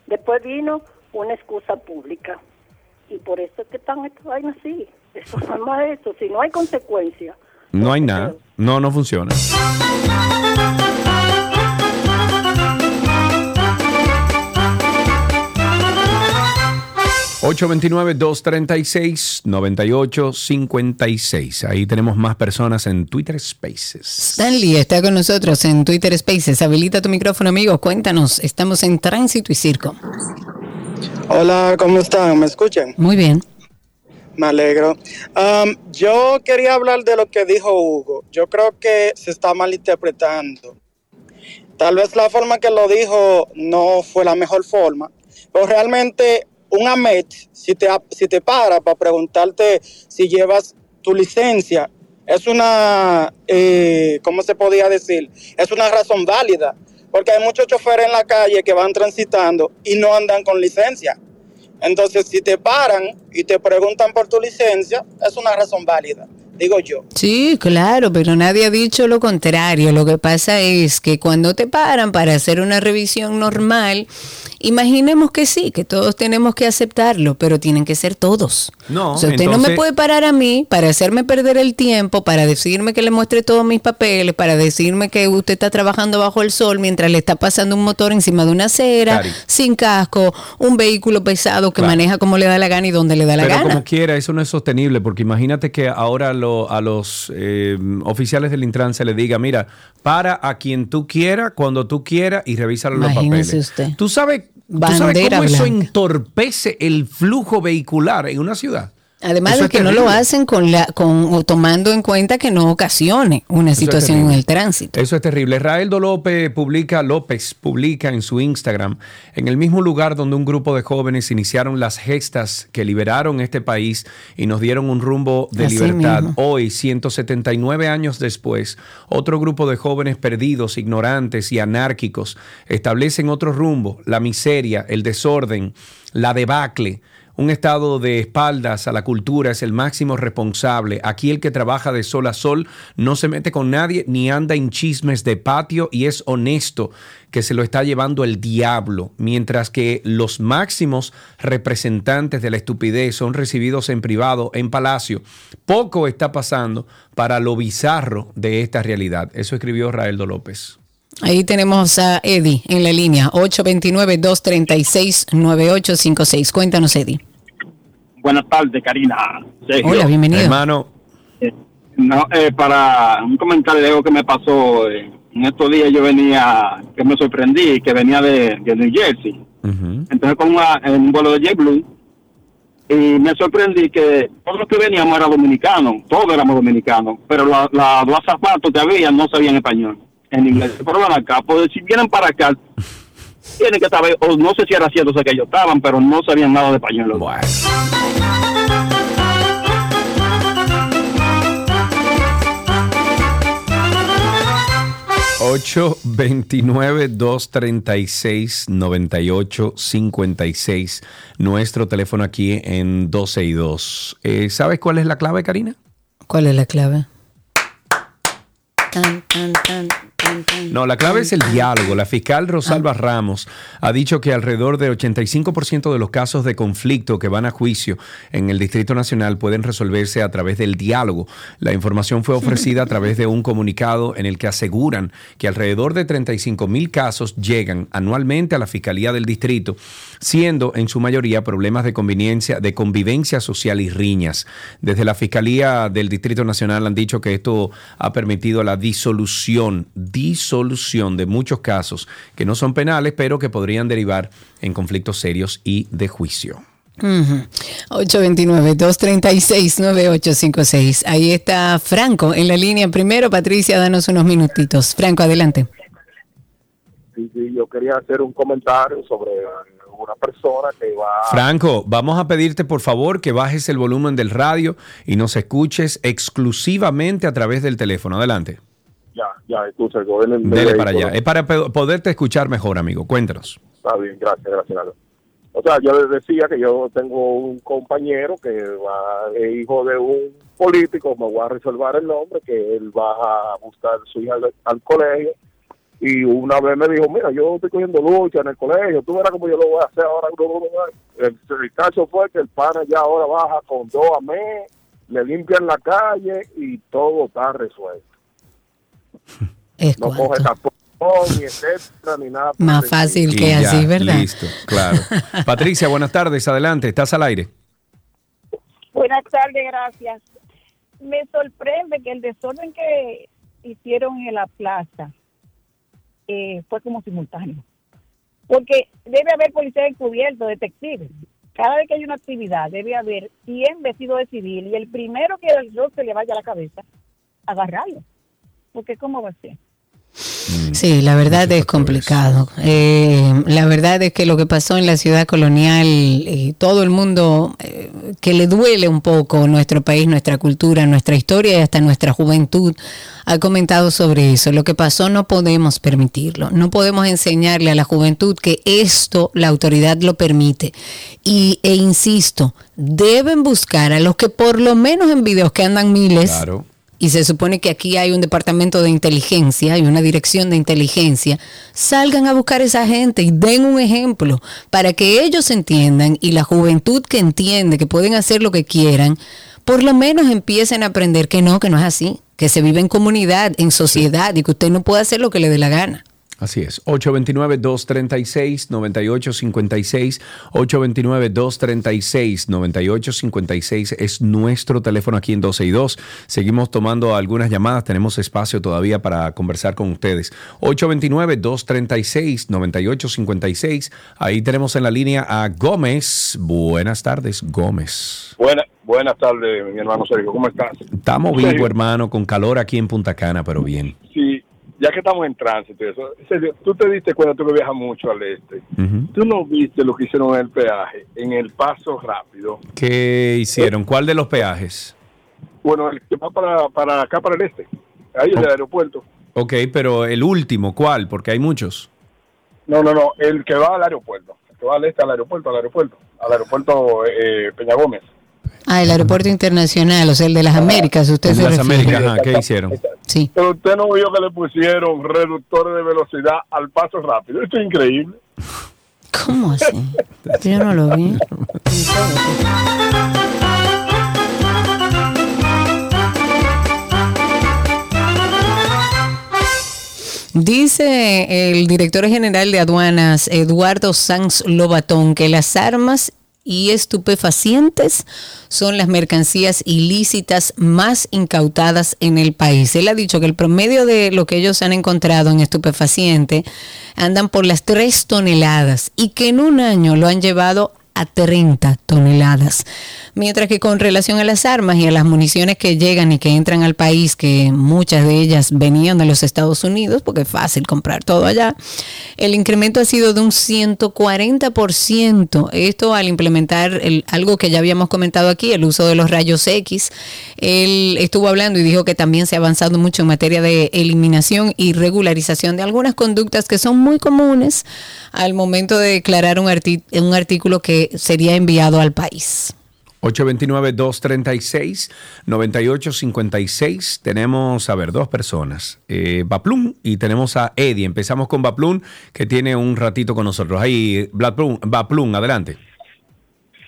Después vino una excusa pública y por eso es que están estas vainas así. Eso no es más eso, si no hay consecuencias. No hay nada. No, no funciona. 829-236-9856. Ahí tenemos más personas en Twitter Spaces. Stanley está con nosotros en Twitter Spaces. Habilita tu micrófono, amigo. Cuéntanos. Estamos en tránsito y circo. Hola, ¿cómo están? ¿Me escuchan? Muy bien. Me alegro. Yo quería hablar de lo que dijo Hugo. Yo creo que se está malinterpretando. Tal vez la forma que lo dijo no fue la mejor forma, pero realmente un AMET, si te, si te para para preguntarte si llevas tu licencia, es una, eh, ¿cómo se podía decir? Es una razón válida, porque hay muchos choferes en la calle que van transitando y no andan con licencia. Entonces, si te paran y te preguntan por tu licencia, es una razón válida, digo yo. Sí, claro, pero nadie ha dicho lo contrario. Lo que pasa es que cuando te paran para hacer una revisión normal Imaginemos que sí, que todos tenemos que aceptarlo, pero tienen que ser todos. No, O sea, usted no me puede parar a mí para hacerme perder el tiempo, para decirme que le muestre todos mis papeles, para decirme que usted está trabajando bajo el sol mientras le está pasando un motor encima de una acera, Cari. sin casco, un vehículo pesado que Claro. maneja como le da la gana y donde le da la Pero gana. como quiera, eso no es sostenible, porque imagínate que ahora lo- a los eh, oficiales del Intran se le diga, mira, para a quien tú quieras, cuando tú quieras y revisa los papeles. usted. ¿Tú sabes, tú sabes Bandera cómo eso entorpece el flujo vehicular en una ciudad? Además de es que no lo hacen con la, con, o tomando en cuenta que no ocasione una Eso situación en el tránsito. Eso es terrible. Raeldo López publica, López publica en su Instagram, en el mismo lugar donde un grupo de jóvenes iniciaron las gestas que liberaron este país y nos dieron un rumbo de Así libertad. mismo. Hoy, 179 años después, otro grupo de jóvenes perdidos, ignorantes y anárquicos establecen otro rumbo, la miseria, el desorden, la debacle. Un estado de espaldas a la cultura es el máximo responsable. Aquí el que trabaja de sol a sol no se mete con nadie ni anda en chismes de patio y es honesto que se lo está llevando el diablo, mientras que los máximos representantes de la estupidez son recibidos en privado, en palacio. Poco está pasando para lo bizarro de esta realidad. Eso escribió Raeldo López. Ahí tenemos a Eddie en la línea 829-236-9856. Cuéntanos, Eddie. Buenas tardes, Karina. Sergio. Hola, bienvenido. Hermano, No, eh, para un comentario de algo que me pasó eh, en estos días, yo venía, que me sorprendí, que venía de, de New Jersey. Entonces, con una- en un vuelo de JetBlue, y me sorprendí que todos los que veníamos eran dominicanos, todos éramos dominicanos, pero la- las dos zapatos que había no sabían español, en inglés. Pero van acá, pues si vienen para acá, tienen que saber, o no sé si era cierto sé que ellos estaban, pero no sabían nada de español. Bueno. 829-236-9856, nuestro teléfono aquí en 12 y 2. Eh, ¿Sabes cuál es la clave, Karina? ¿Cuál es la clave? Tan, tan, tan. No, la clave es el diálogo. La fiscal Rosalba Ramos ha dicho que alrededor del 85% de los casos de conflicto que van a juicio en el Distrito Nacional pueden resolverse a través del diálogo. La información fue ofrecida a través de un comunicado en el que aseguran que alrededor de 35 mil casos llegan anualmente a la Fiscalía del Distrito, siendo en su mayoría problemas de conveniencia, de convivencia social y riñas. Desde la Fiscalía del Distrito Nacional han dicho que esto ha permitido la disolución, disolución de muchos casos que no son penales, pero que podrían derivar en conflictos serios y de juicio. Ujú. 829-236-9856. Ahí está Franco en la línea. Primero, Patricia, danos unos minutitos. Franco, adelante. Sí, sí, yo quería hacer un comentario sobre una persona que va Franco, vamos a pedirte por favor que bajes el volumen del radio y nos escuches exclusivamente a través del teléfono. Adelante. Ya, escucha, el Dele para allá. Es para poderte escuchar mejor, amigo. Cuéntanos. Está bien, gracias, gracias. O sea, yo les decía que yo tengo un compañero que va, es hijo de un político, me voy a reservar el nombre, que él va a buscar su hija al, al colegio. Y una vez me dijo, mira, yo estoy cogiendo lucha en el colegio, tú verás cómo yo lo voy a hacer ahora. El, el caso fue que el pana ya ahora baja con dos a mes, le limpian la calle y todo está resuelto. Es No coge tapón, ni etcétera, ni nada. Más fácil Y que ya, así, ¿verdad? Listo, claro. Patricia, buenas tardes. Adelante, estás al aire. Buenas tardes, gracias. Me sorprende que el desorden que hicieron en la plaza eh, fue como simultáneo. Porque debe haber policía encubierto, detectives. Cada vez que hay una actividad debe haber 100 vestidos de civil y el primero que el rostro se le vaya a la cabeza, agarrarlo. Porque ¿cómo va a ser? Sí, la verdad es complicado. Eh, la verdad es que lo que pasó en la ciudad colonial, eh, todo el mundo eh, que le duele un poco nuestro país, nuestra cultura, nuestra historia y hasta nuestra juventud, ha comentado sobre eso. Lo que pasó no podemos permitirlo. No podemos enseñarle a la juventud que esto la autoridad lo permite. Y, e insisto, deben buscar a los que por lo menos en videos que andan miles Claro. Y se supone que aquí hay un departamento de inteligencia, hay una dirección de inteligencia, salgan a buscar a esa gente y den un ejemplo para que ellos entiendan y la juventud que entiende que pueden hacer lo que quieran, por lo menos empiecen a aprender que no, que no es así, que se vive en comunidad, en sociedad y que usted no puede hacer lo que le dé la gana. Así es. 829-236-9856. 829-236-9856 es nuestro teléfono aquí en 12 y 2. Seguimos tomando algunas llamadas. Tenemos espacio todavía para conversar con ustedes. 829-236-9856. Ahí tenemos en la línea a Gómez. Buenas tardes, Gómez. Buena, buenas tardes, mi hermano Sergio. ¿Cómo estás? Estamos vivos, hermano, con calor aquí en Punta Cana, pero bien. Sí, ya que estamos en tránsito, eso, tú te diste cuenta, tú que viajas mucho al este. Tú no viste lo que hicieron en el peaje, en el paso rápido. ¿Qué hicieron? ¿Cuál de los peajes? Bueno, el que va para, para acá, para el este. Ahí el del aeropuerto. Ok, pero el último, ¿cuál? Porque hay muchos. No, no, no, el que va al aeropuerto. El que va al este, al aeropuerto, al aeropuerto. Al aeropuerto eh, Peña Gómez. Ah, el aeropuerto internacional, o sea, el de las Américas, usted El se de las refiere. Américas, ajá, ¿qué hicieron? Sí. Pero usted no vio que le pusieron reductores de velocidad al paso rápido. Esto es increíble. ¿Cómo así? Yo no lo vi. Dice el director general de aduanas, Eduardo Sanz Lobatón, que las armas y estupefacientes son las mercancías ilícitas más incautadas en el país. Él ha dicho que el promedio de lo que ellos han encontrado en estupefaciente andan por las 3 toneladas y que en un año lo han llevado a 30 toneladas. Mientras que con relación a las armas y a las municiones que llegan y que entran al país, que muchas de ellas venían de los Estados Unidos, porque es fácil comprar todo allá, el incremento ha sido de un 140%. Esto al implementar algo que ya habíamos comentado aquí, el uso de los rayos X. Él estuvo hablando y dijo que también se ha avanzado mucho en materia de eliminación y regularización de algunas conductas que son muy comunes al momento de declarar un artículo que sería enviado al país. 829-236-9856. Tenemos, a ver, dos personas. Eh, Baplum y tenemos a Eddie. Empezamos con Baplum, que tiene un ratito con nosotros. Ahí, Baplum, Baplum adelante.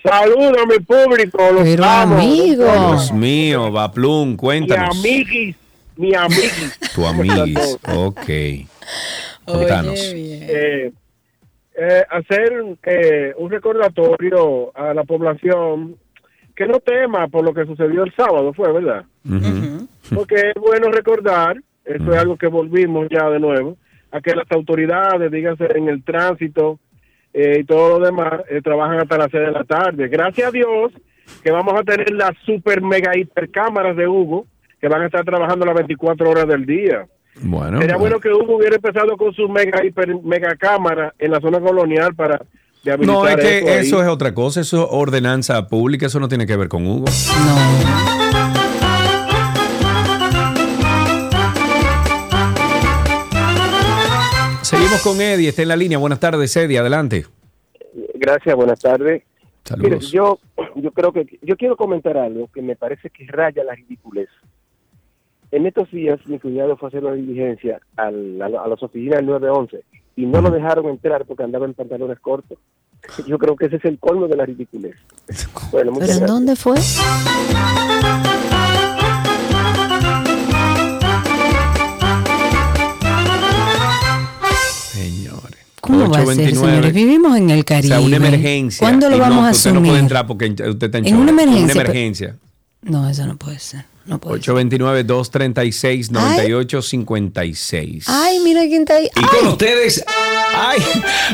Saludos a mi público, los Pero amo. amigo. Dios mío, Baplum, Mi cuéntanos. amiguis, mi amiguis. Tu ¿Cómo están amiguis. Ok. Contanos. Eh, eh, hacer eh, un recordatorio a la población que no tema por lo que sucedió el sábado, fue verdad. Porque es bueno recordar, eso es algo que volvimos ya de nuevo, a que las autoridades, díganse en el tránsito eh, y todo lo demás, eh, trabajan hasta las 6 de la tarde. Gracias a Dios que vamos a tener las super mega hiper cámaras de Hugo, que van a estar trabajando las 24 horas del día. Bueno, Sería bueno que Hugo hubiera empezado con su mega hiper mega cámara en la zona colonial para de habilitar No, es que eso es otra cosa, eso es ordenanza pública, eso no tiene que ver con Hugo. Seguimos con Eddie, está en la línea. Buenas tardes, Eddie, adelante. Gracias, buenas tardes. Saludos. Mire, yo, yo creo que yo quiero comentar algo que me parece que raya la ridiculez. En estos días mi cuñado fue a hacer una diligencia al- a, la- a las oficinas del 911 y no lo dejaron entrar porque andaba en pantalones cortos. Yo creo que ese es el colmo de la ridiculez. Bueno, muchas ¿Pero en dónde fue? Señores. ¿Cómo va a ser, 829. señores? Vivimos en el O Caribe. sea, una emergencia. ¿Cuándo lo vamos no, a Usted no asumir? puede entrar porque usted está en, En una shock. emergencia, Una pero- emergencia. No, eso no puede ser. No puede 829-236-9856. Ay, mira quién está ahí. Y con ustedes, ay,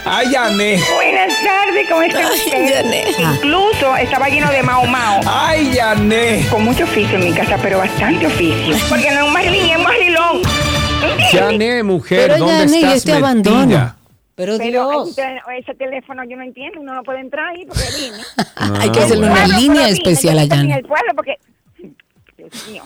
ay, Yané. Buenas tardes, ¿cómo ustedes? Yané. Incluso estaba lleno de mao mao. Ay, Yané. Con mucho oficio en mi casa, pero bastante oficio. Porque no es Marilyn, es Marilón. ¿Entiendes? Yané, mujer, Pero ¿dónde Yané, estás este metida? abandono. Pero Pero Dios. ese teléfono yo no entiendo, uno no puede entrar ahí porque vine. Hay que Ah, hacerle una línea especial yo a estoy En el pueblo porque... Dios mío.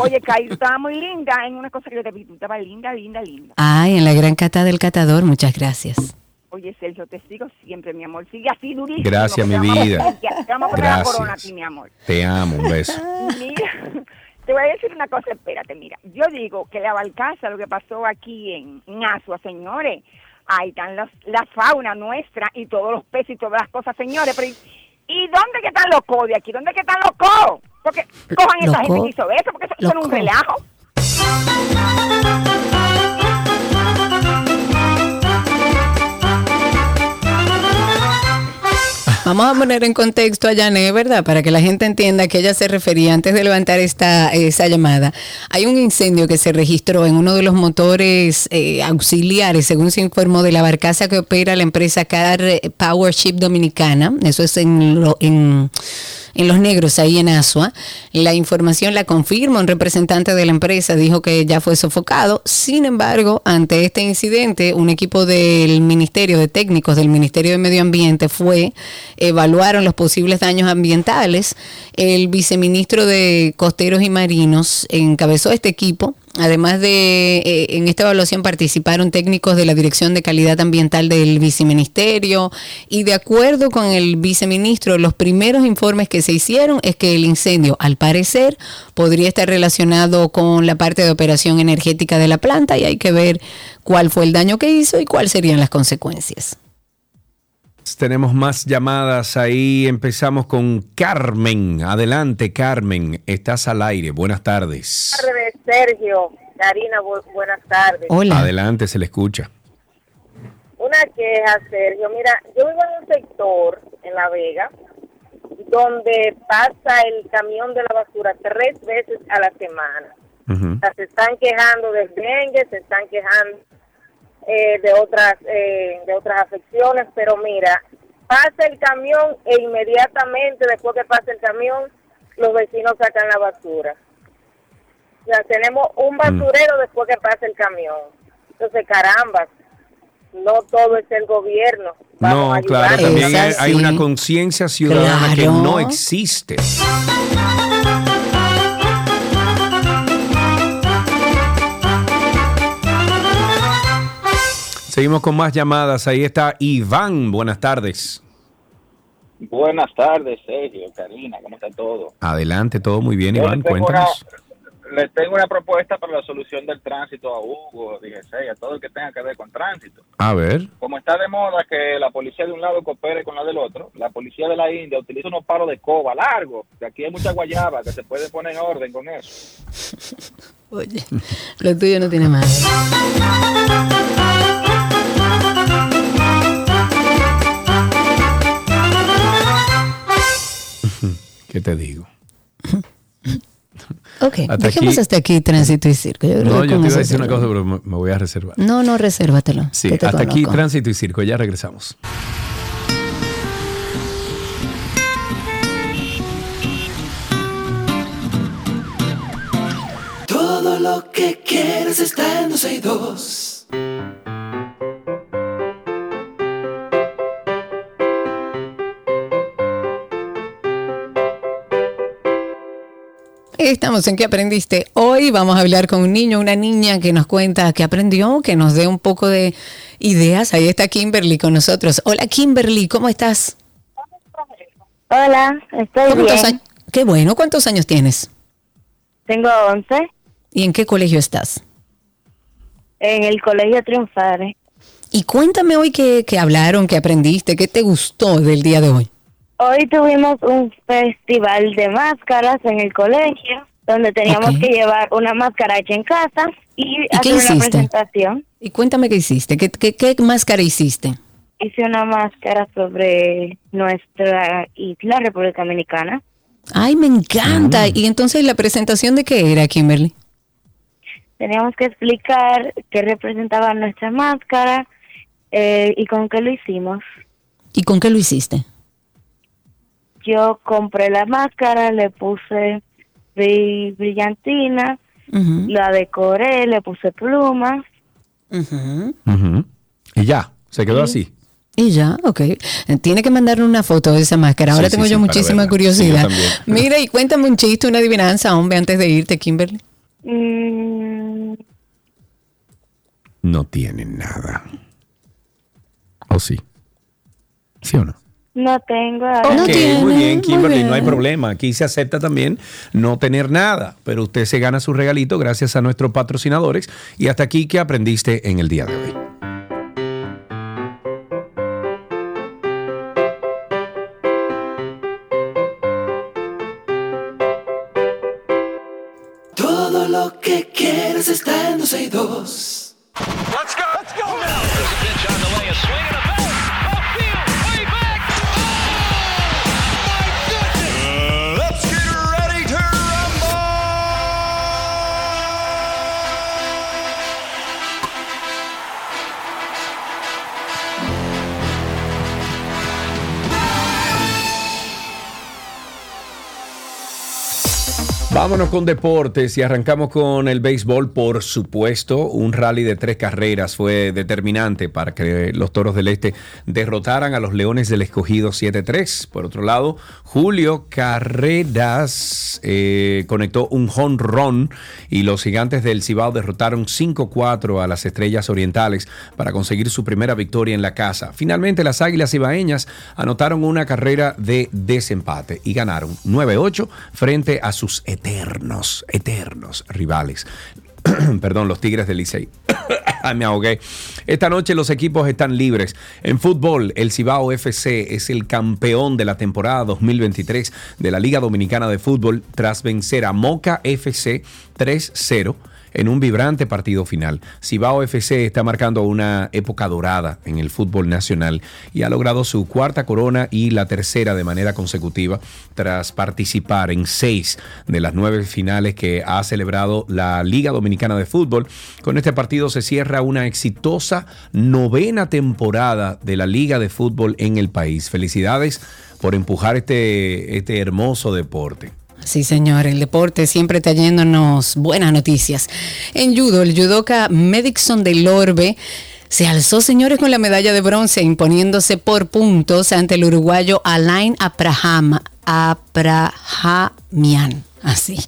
Oye, Kai, tú estabas muy linda en una cosa que yo te vi. Tú estabas linda, linda, linda. Ay, en la gran cata del catador, muchas gracias. Oye, Sergio, te sigo siempre, mi amor. Sigue así durísimo. Gracias, mi vida. Te vamos a poner la Gracias. corona a ti, mi amor. Te amo, un beso. Mira, te voy a decir una cosa, espérate, mira. Yo digo que la Balcaza, lo que pasó aquí en, en Asua, señores, ahí están los, la fauna nuestra y todos los peces y todas las cosas, señores. Pero, ¿y- ¿Y dónde que están los co de aquí? ¿Dónde que están los co? Porque cojan esa gente que hizo eso, porque eso, era un relajo. Vamos a poner en contexto a Jané, ¿verdad? Para que la gente entienda a qué ella se refería antes de levantar esta esa llamada. Hay un incendio que se registró en uno de los motores eh, auxiliares, según se informó de la barcaza que opera la empresa Car Power Ship Dominicana. Eso es en, lo- en en Los Negros, ahí en Asua. La información la confirma un representante de la empresa, dijo que ya fue sofocado. Sin embargo, ante este incidente, un equipo del Ministerio de Técnicos del Ministerio de Medio Ambiente fue, evaluaron los posibles daños ambientales. El viceministro de Costeros y Marinos encabezó este equipo. Además de, eh, en esta evaluación participaron técnicos de la Dirección de Calidad Ambiental del Viceministerio y de acuerdo con el viceministro, los primeros informes que se hicieron es que el incendio, al parecer, podría estar relacionado con la parte de operación energética de la planta y hay que ver cuál fue el daño que hizo y cuáles serían las consecuencias. Tenemos más llamadas ahí. Empezamos con Carmen. Adelante, Carmen. Estás al aire. Buenas tardes. tardes, Sergio. Karina, bu- buenas tardes. Adelante, se le escucha. Una queja, Sergio. Mira, yo vivo en un sector en La Vega donde pasa el camión de la basura tres veces a la semana. O sea, se están quejando del dengue, se están quejando eh, de otras eh, de otras afecciones, pero mira, pasa el camión e inmediatamente después que pasa el camión, los vecinos sacan la basura. O sea, tenemos un basurero después que pasa el camión. Entonces, caramba, no todo es el gobierno. Vamos No, a claro, también hay, una conciencia ciudadana que no existe. Seguimos con más llamadas. Ahí está Iván. Buenas tardes. Buenas tardes, Sergio, Karina, ¿cómo está todo? Adelante, todo muy bien, Yo Iván. le tengo Cuéntanos. Una, le tengo una propuesta para la solución del tránsito a Hugo, dije, a todo el que tenga que ver con tránsito. A ver. Como está de moda que la policía de un lado coopere con la del otro, la policía de la India utiliza unos palos de coba largos, que aquí hay mucha guayaba, que se puede poner en orden con eso. Oye, lo tuyo no tiene madre. ¿Qué te digo? Ok, Hasta dejemos aquí- hasta aquí tránsito y circo. Yo No, yo te iba a decir una cosa, pero me, me voy a reservar. No, no, resérvatelo. Sí, hasta aquí tránsito y circo. Ya regresamos. Todo lo que quieres está en 12 y 2. Estamos en ¿Qué aprendiste? Hoy vamos a hablar con un niño, una niña que nos cuenta qué aprendió, que nos dé un poco de ideas. Ahí está Kimberly con nosotros. Hola Kimberly, ¿cómo estás? Hola, estoy ¿Cuántos bien. años- Qué bueno, ¿cuántos años tienes? Tengo 11 ¿Y en qué colegio estás? en el Colegio Triunfare. Y cuéntame hoy qué, qué hablaron, qué aprendiste, qué te gustó del día de hoy. Hoy tuvimos un festival de máscaras en el colegio, donde teníamos que llevar una máscara hecha en casa y, qué hacer una hiciste? presentación. Y cuéntame qué hiciste, qué, qué, qué máscara hiciste. Hice una máscara sobre nuestra isla, República Dominicana. Ay, me encanta. Mm. Y entonces la presentación de qué era, Kimberly? Teníamos que explicar qué representaba nuestra máscara eh, y con qué lo hicimos. ¿Y con qué lo hiciste? Yo compré la máscara, le puse bri- brillantina, la decoré, le puse plumas. Y ya, se quedó así. Y ya, ok. Eh, Tiene que mandarle una foto de esa máscara. Ahora Sí, tengo sí, yo muchísima verla. curiosidad. Sí, yo también. Mira, y cuéntame un chiste, una adivinanza, hombre, antes de irte, Kimberly. Mm, No tiene nada. ¿O sí? ¿Sí o no? No tengo. Ok, muy bien, Kimberly, no hay problema. Aquí se acepta también no tener nada, pero usted se gana su regalito gracias a nuestros patrocinadores. Y hasta aquí, ¿qué aprendiste en el día de hoy? Todo lo que quieres está en 12 y 2. Let's go. Let's go now. Vámonos con deportes y arrancamos con el béisbol, por supuesto. Un rally de tres carreras fue determinante para que los Toros del Este derrotaran a los Leones del Escogido 7-3. Por otro lado, Julio Carreras eh, conectó un home run y los Gigantes del Cibao derrotaron 5-4 a las Estrellas Orientales para conseguir su primera victoria en la casa. Finalmente, las Águilas Ibaeñas anotaron una carrera de desempate y ganaron 9-8 frente a sus eternos, eternos rivales. Perdón, los Tigres del Licey. Me ahogué. Esta noche los equipos están libres. En fútbol, el Cibao FC es el campeón de la temporada 2023 de la Liga Dominicana de Fútbol tras vencer a Moca FC 3-0 en un vibrante partido final. Cibao FC está marcando una época dorada en el fútbol nacional y ha logrado su cuarta corona y la tercera de manera consecutiva tras participar en seis de las nueve finales que ha celebrado la Liga Dominicana de Fútbol. Con este partido se cierra una exitosa novena temporada de la Liga de Fútbol en el país. Felicidades por empujar este, este hermoso deporte. Sí, señor, el deporte siempre trayéndonos buenas noticias. En judo, el judoka Medixon del Orbe se alzó, señores, con la medalla de bronce, imponiéndose por puntos ante el uruguayo Alain Apraham, Aprahamian. Así.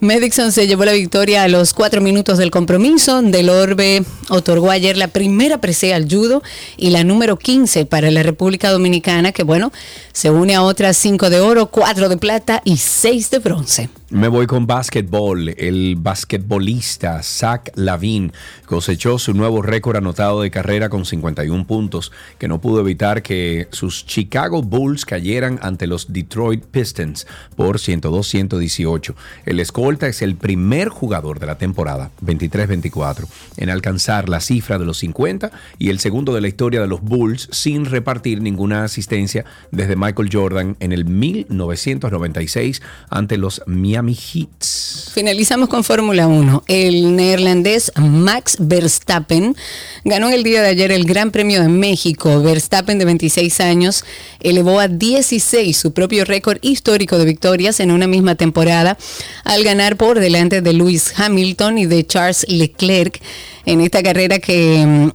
Medixon se llevó la victoria a los cuatro minutos del compromiso. Del Orbe otorgó ayer la primera presea al judo y la número 15 para la República Dominicana, que bueno, se une a otras cinco de oro, cuatro de plata y seis de bronce. Me voy con básquetbol. El basquetbolista Zach Lavin cosechó su nuevo récord anotado de carrera con 51 puntos, que no pudo evitar que sus Chicago Bulls cayeran ante los Detroit Pistons por 102-118. El es el primer jugador de la temporada 23-24 en alcanzar la cifra de los 50 y el segundo de la historia de los Bulls sin repartir ninguna asistencia desde Michael Jordan en el 1996 ante los Miami Heats. Finalizamos con Fórmula 1. El neerlandés Max Verstappen ganó el día de ayer el Gran Premio de México. Verstappen, de 26 años, elevó a 16 su propio récord histórico de victorias en una misma temporada al ganar por delante de Lewis Hamilton y de Charles Leclerc en esta carrera que mm,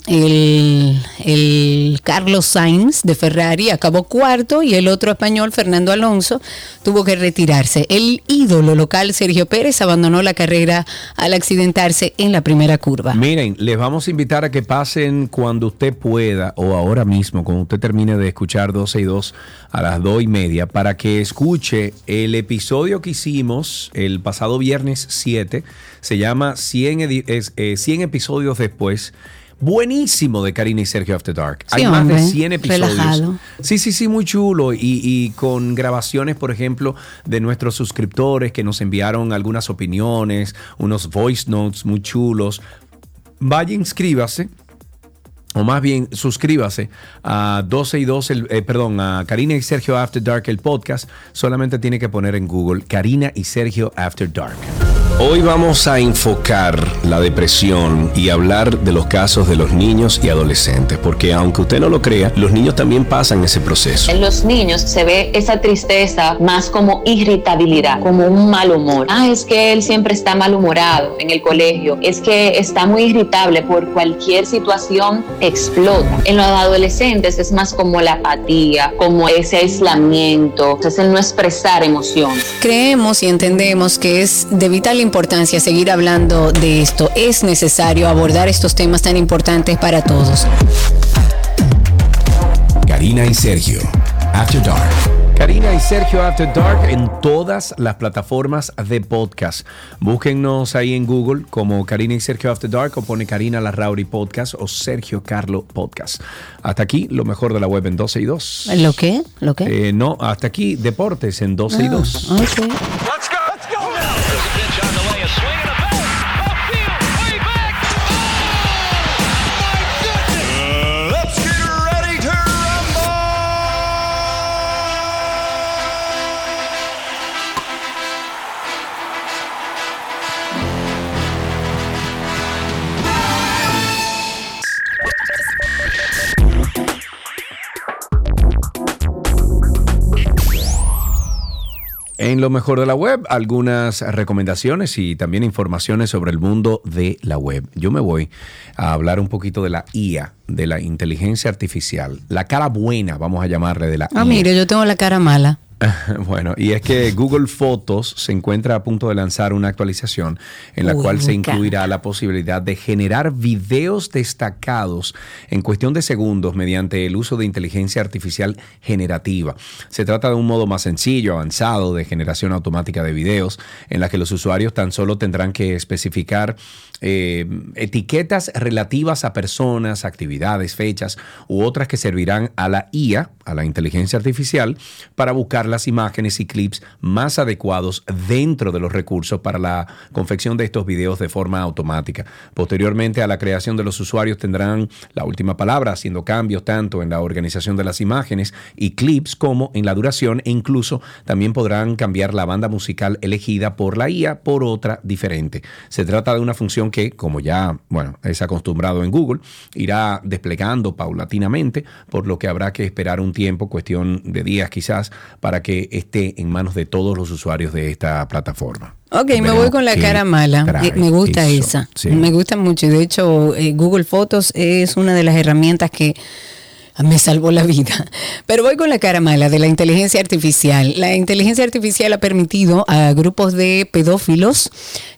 el, Carlos Sainz de Ferrari acabó cuarto y el otro español, Fernando Alonso, tuvo que retirarse. El ídolo local, Sergio Pérez, abandonó la carrera al accidentarse en la primera curva. Miren, les vamos a invitar a que pasen cuando usted pueda o ahora mismo, cuando usted termine de escuchar 12 y 2 a las 2 y media, para que escuche el episodio que hicimos el pasado viernes 7. Se llama 100, edi- es, eh, 100 episodios después. Buenísimo de Karina y Sergio After Dark. Sí, Hay más de hombre, 100 episodios. relajado. Sí, sí, sí, muy chulo. Y, y con grabaciones, por ejemplo, de nuestros suscriptores que nos enviaron algunas opiniones, unos voice notes muy chulos. Vaya, inscríbase. O más bien, suscríbase a 12 y 2, el- eh, perdón, a Karina y Sergio After Dark, el podcast. Solamente tiene que poner en Google Karina y Sergio After Dark. Hoy vamos a enfocar la depresión y hablar de los casos de los niños y adolescentes, porque aunque usted no lo crea, los niños también pasan ese proceso. En los niños se ve esa tristeza más como irritabilidad, como un mal humor. Ah, es que él siempre está malhumorado en el colegio, es que está muy irritable por cualquier situación, explota. En los adolescentes es más como la apatía, como ese aislamiento, es el no expresar emociones. Creemos y entendemos que es de vital importancia seguir hablando de esto. Es necesario abordar estos temas tan importantes para todos. Karina y Sergio, After Dark. Karina y Sergio After Dark en todas las plataformas de podcast. Búsquennos ahí en Google como Karina y Sergio After Dark o pone Karina Larrauri Podcast o Sergio Carlo Podcast. Hasta aquí lo mejor de la web en 12 y 2. ¿Lo qué? ¿Lo qué? Eh, no, hasta aquí deportes en 12 y Ah, 2. ok. En lo mejor de la web, algunas recomendaciones y también informaciones sobre el mundo de la web. Yo me voy a hablar un poquito de la IA, de la inteligencia artificial, la cara buena, vamos a llamarle de la Ah, IA. mire, yo tengo la cara mala. Bueno, y es que Google Fotos se encuentra a punto de lanzar una actualización en la Uy, cual se incluirá la posibilidad de generar videos destacados en cuestión de segundos mediante el uso de inteligencia artificial generativa. Se trata de un modo más sencillo, avanzado de generación automática de videos en la que los usuarios tan solo tendrán que especificar eh, etiquetas relativas a personas, actividades, fechas u otras que servirán a la IA, a la inteligencia artificial, para buscar las imágenes y clips más adecuados dentro de los recursos para la confección de estos videos de forma automática. Posteriormente a la creación de los usuarios tendrán la última palabra, haciendo cambios tanto en la organización de las imágenes y clips como en la duración e incluso también podrán cambiar la banda musical elegida por la IA por otra diferente. Se trata de una función que, como ya, bueno, es acostumbrado en Google, irá desplegando paulatinamente, por lo que habrá que esperar un tiempo, cuestión de días quizás, para que esté en manos de todos los usuarios de esta plataforma. Ok, me voy con la cara mala. Eh, Me gusta eso. esa. Sí. Me gusta mucho. Y de hecho, eh, Google Fotos es una de las herramientas que me salvó la vida. Pero voy con la cara mala de la inteligencia artificial. La inteligencia artificial ha permitido a grupos de pedófilos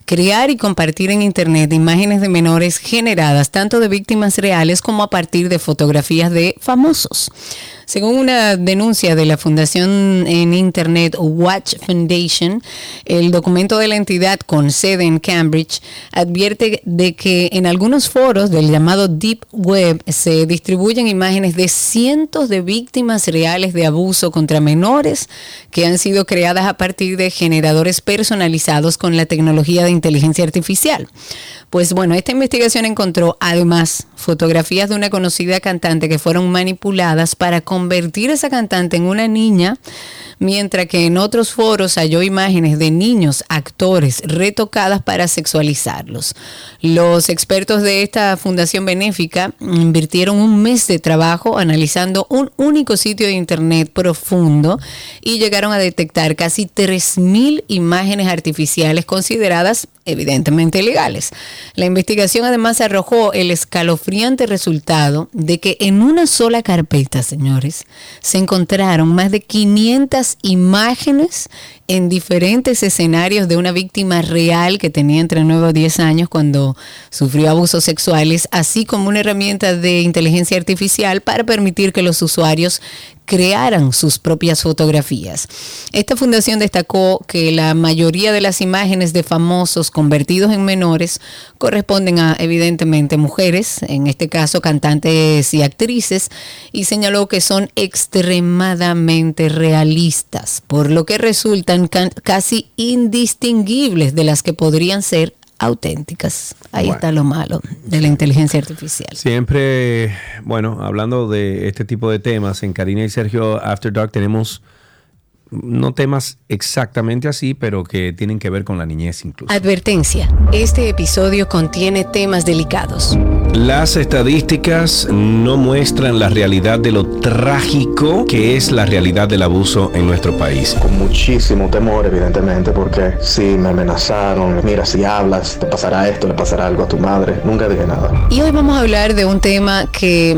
crear y compartir en Internet imágenes de menores generadas tanto de víctimas reales como a partir de fotografías de famosos. Según una denuncia de la Fundación en Internet Watch Foundation, el documento de la entidad con sede en Cambridge advierte de que en algunos foros del llamado Deep Web se distribuyen imágenes de cientos de víctimas reales de abuso contra menores que han sido creadas a partir de generadores personalizados con la tecnología de inteligencia artificial. Pues bueno, esta investigación encontró además fotografías de una conocida cantante que fueron manipuladas para convertir a esa cantante en una niña, mientras que en otros foros halló imágenes de niños actores retocadas para sexualizarlos. Los expertos de esta fundación benéfica invirtieron un mes de trabajo analizando un único sitio de internet profundo y llegaron a detectar casi 3.000 imágenes artificiales consideradas evidentemente ilegales. La investigación además arrojó el escalofriante resultado de que en una sola carpeta, señores, se encontraron más de 500 imágenes en diferentes escenarios de una víctima real que tenía entre 9 o 10 años cuando sufrió abusos sexuales, así como una herramienta de inteligencia artificial para permitir que los usuarios crearan sus propias fotografías. Esta fundación destacó que la mayoría de las imágenes de famosos convertidos en menores corresponden a evidentemente mujeres, en este caso cantantes y actrices, y señaló que son extremadamente realistas, por lo que resultan casi indistinguibles de las que podrían ser auténticas. Ahí Bueno. está lo malo de la inteligencia artificial. Siempre, bueno, hablando de este tipo de temas, en Karina y Sergio After Dark tenemos no temas exactamente así, pero que tienen que ver con la niñez incluso. Advertencia, este episodio contiene temas delicados. Las estadísticas no muestran la realidad de lo trágico que es la realidad del abuso en nuestro país. Con muchísimo temor, evidentemente, porque sí, me amenazaron. Mira, si hablas, te pasará esto, le pasará algo a tu madre. Nunca dije nada. Y hoy vamos a hablar de un tema que,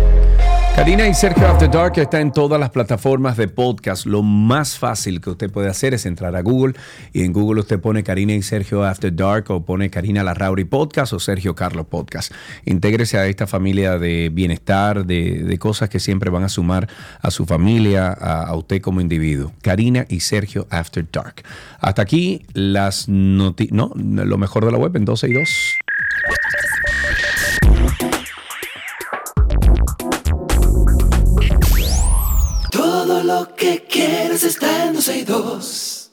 Karina y Sergio After Dark está en todas las plataformas de podcast. Lo más fácil que usted puede hacer es entrar a Google y en Google usted pone Karina y Sergio After Dark o pone Karina Larrauri Podcast o Sergio Carlos Podcast. Intégrese a esta familia de bienestar, de, cosas que siempre van a sumar a su familia, a, a usted como individuo. Karina y Sergio After Dark. Hasta aquí las noticias, no, lo mejor de la web en 12 y 2. Lo que quieres está en 12 y 2.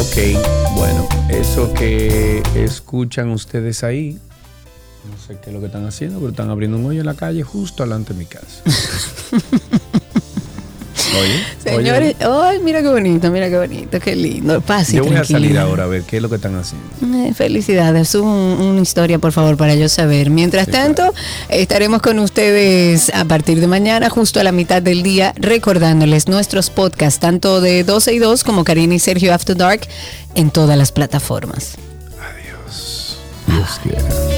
Ok, bueno, eso que escuchan ustedes ahí, no sé qué es lo que están haciendo, pero están abriendo un hoyo en la calle justo delante de mi casa. Oye, Señores, ay, mira qué bonito, mira qué bonito, qué lindo. Paz y yo voy a salir tranquilidad. ahora a ver qué es lo que están haciendo. Eh, Felicidades, un- una historia por favor para yo saber. Mientras tanto, estaremos con ustedes a partir de mañana, justo a la mitad del día, recordándoles nuestros podcasts, tanto de 12 y 2 como Karina y Sergio After Dark, en todas las plataformas. Dios quiera.